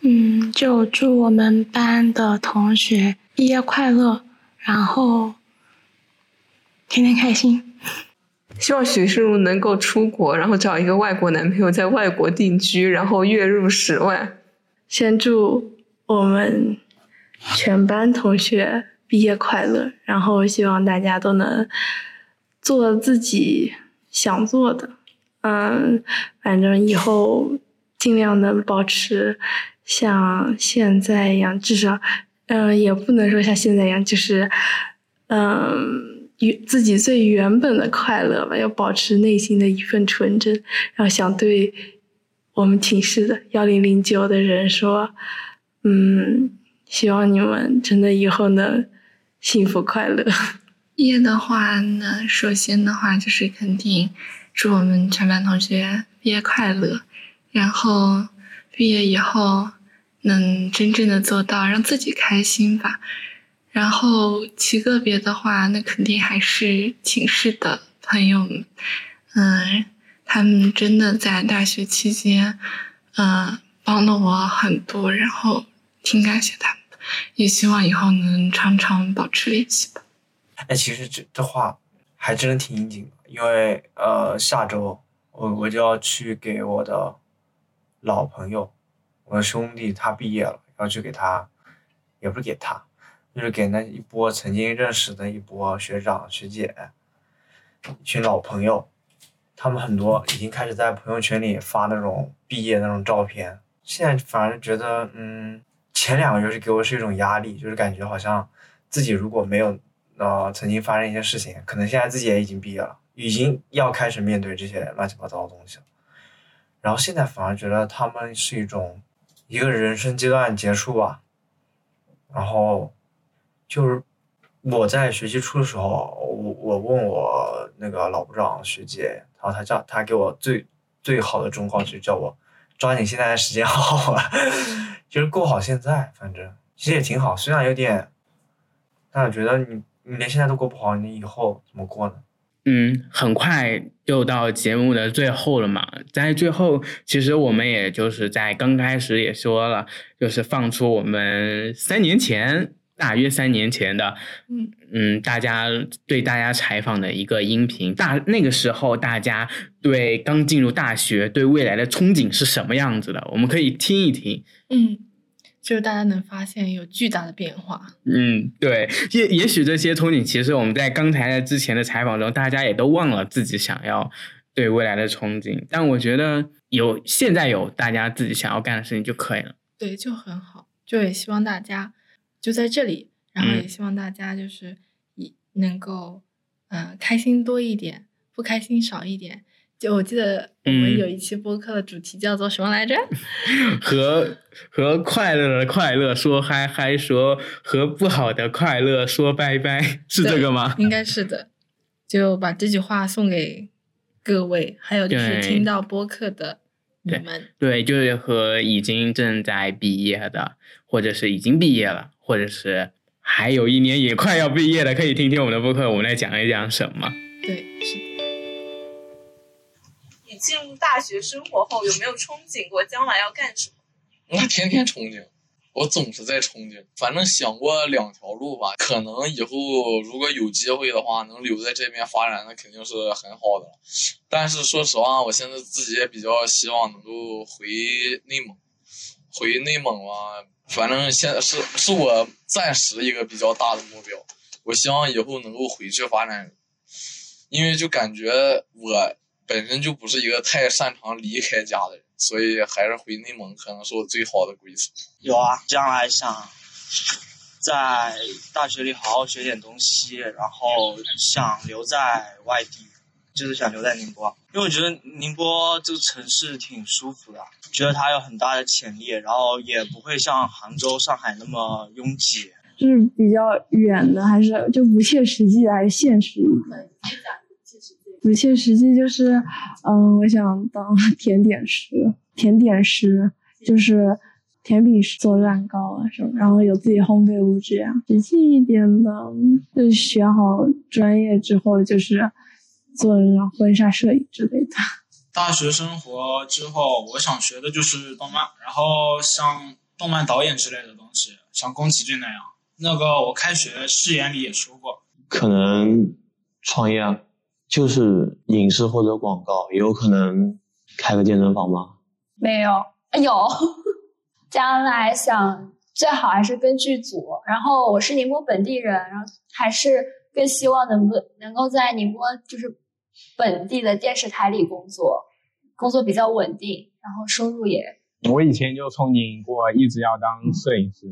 嗯，就祝我们班的同学毕业快乐，然后天天开心。希望许世茹能够出国，然后找一个外国男朋友，在外国定居，然后月入十万。先祝我们全班同学毕业快乐，然后希望大家都能做自己想做的。嗯，反正以后尽量能保持像现在一样，至少嗯，也不能说像现在一样，就是，嗯，原自己最原本的快乐吧，要保持内心的一份纯真，然后想对我们寝室的幺零零九的人说，嗯，希望你们真的以后能幸福快乐。毕业的话呢，首先的话就是肯定祝我们全班同学毕业快乐，然后毕业以后能真正的做到让自己开心吧。然后其个别的话，那肯定还是寝室的朋友们，嗯，他们真的在大学期间，嗯，帮了我很多，然后挺感谢他们的，也希望以后能常常保持联系吧。哎，其实这这话还真的挺应景的，因为呃，下周我我就要去给我的老朋友，我的兄弟他毕业了，要去给他，也不是给他，就是给那一波曾经认识的一波学长学姐，一群老朋友，他们很多已经开始在朋友圈里发那种毕业那种照片，现在反而觉得，嗯，前两个月是给我是一种压力，就是感觉好像自己如果没有。呃，曾经发生一些事情，可能现在自己也已经毕业了，已经要开始面对这些乱七八糟的东西了。然后现在反而觉得他们是一种一个人生阶段结束吧。然后就是我在学期初的时候，我我问我那个老部长学姐，然后他叫他给我最最好的忠告就叫我抓紧现在的时间好好玩，就是过好现在，反正其实也挺好，虽然有点，但我觉得你。你连现在都过不好，你以后怎么过呢？嗯，很快就到节目的最后了嘛，在最后，其实我们也就是在刚开始也说了，就是放出我们三年前，大约三年前的，嗯嗯，大家对大家采访的一个音频，大那个时候大家对刚进入大学对未来的憧憬是什么样子的？我们可以听一听。嗯。就是大家能发现有巨大的变化。嗯，对，也也许这些憧憬，其实我们在刚才之前的采访中，大家也都忘了自己想要对未来的憧憬。但我觉得有现在有大家自己想要干的事情就可以了。对，就很好。就也希望大家就在这里，然后也希望大家就是以能够嗯开心多一点，不开心少一点。就我记得我们有一期播客的主题叫做什么来着？和和快乐的快乐说嗨嗨，说和不好的快乐说拜拜，是这个吗？应该是的。就把这句话送给各位，还有就是听到播客的你们。对，就是和已经正在毕业的，或者是已经毕业了，或者是还有一年也快要毕业的，可以听听我们的播客，我们来讲一讲什么。对，是的。进入大学生活后，有没有憧憬过将来要干什么？那天天憧憬，我总是在憧憬。反正想过两条路吧，可能以后如果有机会的话，能留在这边发展，那肯定是很好的。但是说实话，我现在自己也比较希望能够回内蒙，回内蒙吧，反正现在是是我暂时一个比较大的目标。我希望以后能够回去发展，因为就感觉我。本身就不是一个太擅长离开家的人，所以还是回内蒙可能是我最好的归宿。有啊，将来想在大学里好好学点东西，然后想留在外地，就是想留在宁波，因为我觉得宁波这个城市挺舒服的，觉得它有很大的潜力，然后也不会像杭州、上海那么拥挤。是比较远的，还是就不切实际的，还是现实一点？不切实际就是，嗯，我想当 甜点师，甜点师就是甜品师，做蛋糕啊什么，然后有自己烘焙屋这样。实际一点的，就学好专业之后，就是做婚纱摄影之类的。大学生活之后，我想学的就是动漫，然后像动漫导演之类的东西，像宫崎骏那样。那个我开学誓言里也说过，可能创业。就是影视或者广告，有可能开个健身房吗？没有，有。将来想最好还是跟剧组。然后我是宁波本地人，然后还是更希望能不能够在宁波就是本地的电视台里工作，工作比较稳定，然后收入也。我以前就憧憬过，一直要当摄影师，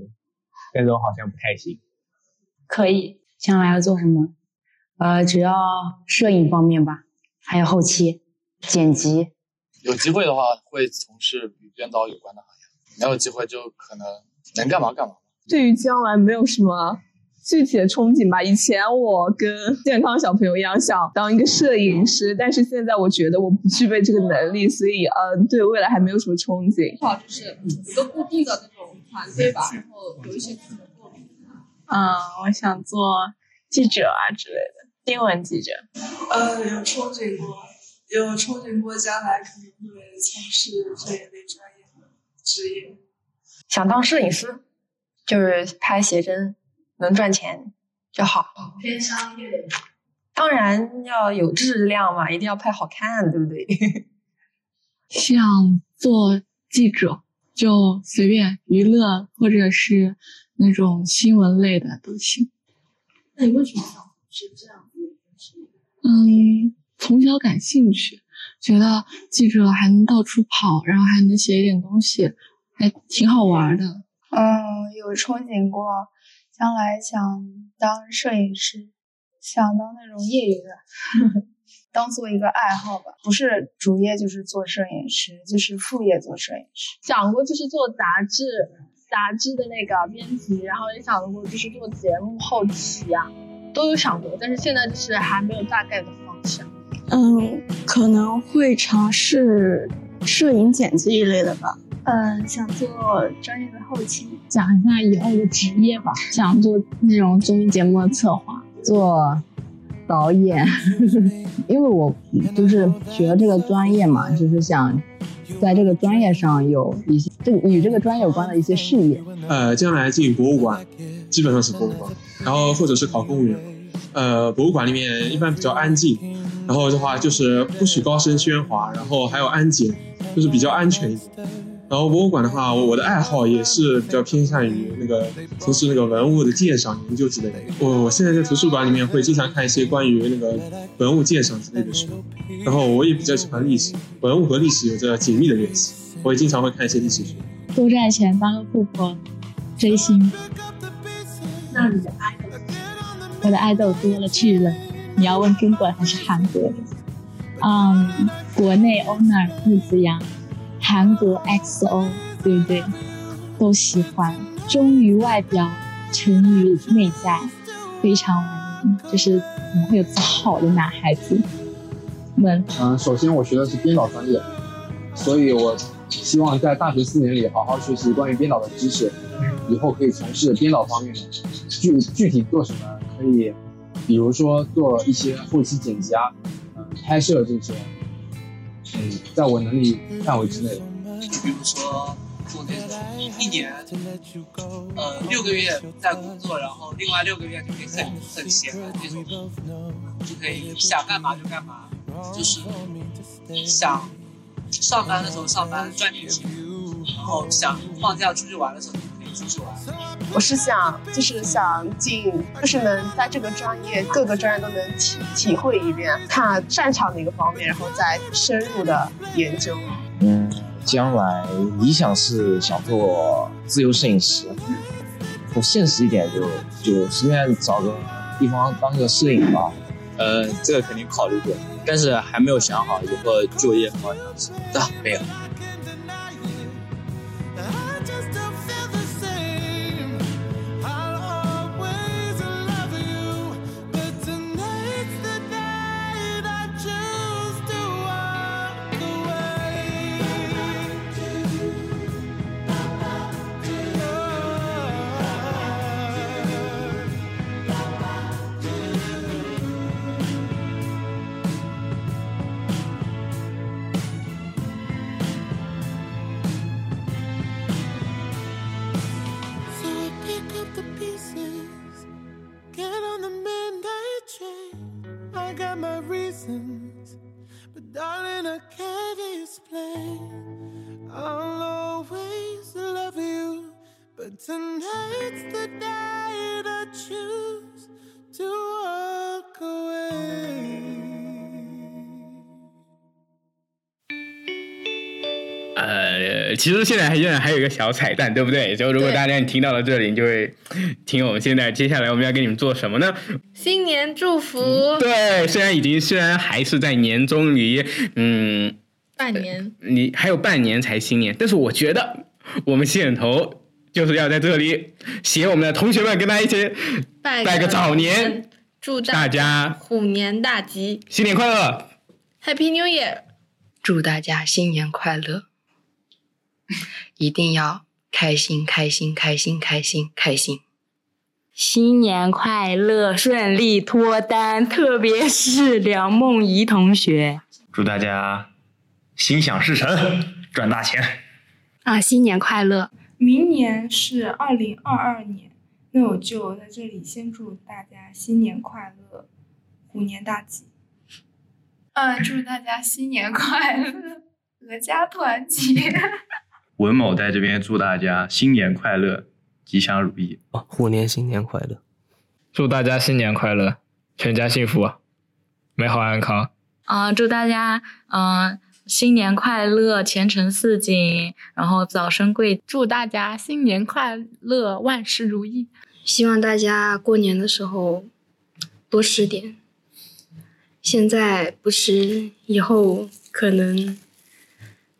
但是我好像不太行。可以，将来要做什么？呃，主要摄影方面吧，还有后期、剪辑。有机会的话，会从事与编导有关的行业；没有机会，就可能能干嘛干嘛。对于将来没有什么具体的憧憬吧。以前我跟健康小朋友一样，想当一个摄影师，但是现在我觉得我不具备这个能力，所以嗯，对未来还没有什么憧憬。好，就是一个固定的那种团队吧，然后有一些自己的作品。嗯，我想做记者啊之类的，新闻记者。呃，有憧憬过，有憧憬过将来可能会从事这一类专业的职业。想当摄影师，就是拍写真，能赚钱就好。偏商业的。当然要有质量嘛，一定要拍好看，对不对？想做记者，就随便娱乐或者是那种新闻类的都行。那你为什么想是这样？嗯，从小感兴趣，觉得记者还能到处跑，然后还能写一点东西，还挺好玩的。嗯，有憧憬过，将来想当摄影师，想当那种业余的，当做一个爱好吧，不是主业就是做摄影师，就是副业做摄影师。想过就是做杂志，杂志的那个编辑，然后也想过就是做节目后期啊，都有想过，但是现在就是还没有大概的方向。嗯，可能会尝试摄影剪辑一类的吧。嗯，想做专业的后期，讲一下以后的职业吧。想做那种综艺节目的策划，做导演，因为我就是学这个专业嘛，就是想在这个专业上有一些这与这个专业有关的一些事业。呃，将来进博物馆，基本上是博物馆，然后或者是考公务员。呃，博物馆里面一般比较安静，然后的话就是不许高声喧哗，然后还有安检，就是比较安全一点。然后博物馆的话，我的爱好也是比较偏向于那个从事那个文物的鉴赏研究之类的。我我现在在图书馆里面会经常看一些关于那个文物鉴赏之类的书，然后我也比较喜欢历史，文物和历史有着紧密的联系，我也经常会看一些历史书。多赚钱当个富婆，追星。那你的爱豆？我的爱豆多了去了，你要问中国还是韩国？嗯，国内 owner 穆子阳。韩国 XO 对不对？都喜欢，忠于外表，诚于内在，非常完美，就是怎么会有这么好的男孩子们？嗯，首先我学的是编导专业，所以我希望在大学四年里好好学习关于编导的知识，以后可以从事编导方面的。具具体做什么？可以，比如说做一些后期剪辑啊，嗯，拍摄这些。嗯，在我能力范围之内。就比如说做那种一年，呃，六个月在工作，然后另外六个月就可以很很闲的那种，就可以想干嘛就干嘛，就是想上班的时候上班赚点钱，然后想放假出去玩的时候可以出去玩。我是想，就是想进，就是能在这个专业各个专业都能体体会一遍，看擅长的一个方面，然后再深入的研究。嗯，将来理想是想做自由摄影师，我现实一点就就随便找个地方当个摄影吧。呃，这个肯定考虑过，但是还没有想好以后就业方向。的没有。其实现在还依然还有一个小彩蛋，对不对？就如果大家你听到了这里，你就会听我们现在接下来我们要给你们做什么呢？新年祝福，对，虽然已经虽然还是在年终里，嗯，半年，你还有半年才新年，但是我觉得我们线头就是要在这里写我们的同学们跟大家一起拜拜个早年，祝大家虎年大吉新年快乐！，Happy New Year！祝大家新年快乐，一定要开心开心开心开心开心。新年快乐，顺利脱单，特别是梁梦怡同学。祝大家心想事成，赚大钱。啊，新年快乐！明年是二零二二年，那我就在这里先祝大家新年快乐，虎年大吉。嗯，祝大家新年快乐，阖家团结。文某在这边祝大家新年快乐，吉祥如意哦。虎年新年快乐！祝大家新年快乐，全家幸福，美好安康。啊、祝大家嗯、呃新年快乐，前程似锦，然后早生贵。祝大家新年快乐，万事如意。希望大家过年的时候多吃点，现在不吃，以后可能，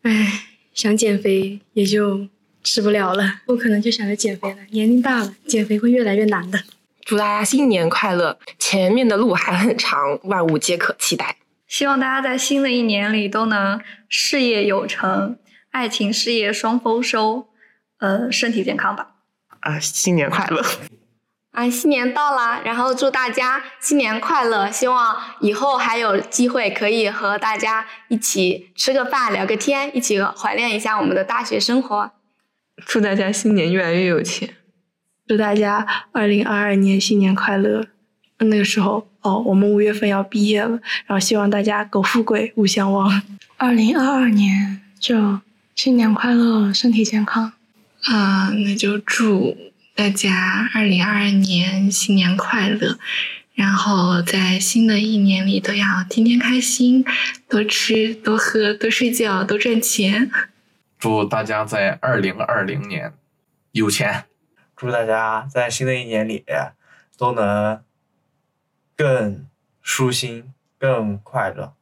唉，想减肥也就吃不了了。我可能就想着减肥了，年龄大了，减肥会越来越难的。祝大家新年快乐，前面的路还很长，万物皆可期待。希望大家在新的一年里都能事业有成，爱情事业双丰收，呃，身体健康吧。啊，新年快乐！啊，新年到啦，然后祝大家新年快乐！希望以后还有机会可以和大家一起吃个饭、聊个天，一起怀念一下我们的大学生活。祝大家新年越来越有钱，祝大家二零二二年新年快乐。那个时候哦，我们五月份要毕业了，然后希望大家苟富贵，勿相忘。二零二二年就新年快乐，身体健康。啊、那就祝大家二零二二年新年快乐，然后在新的一年里都要天天开心，多吃多喝多睡觉多赚钱。祝大家在二零二零年有钱。祝大家在新的一年里都能更舒心、更快乐。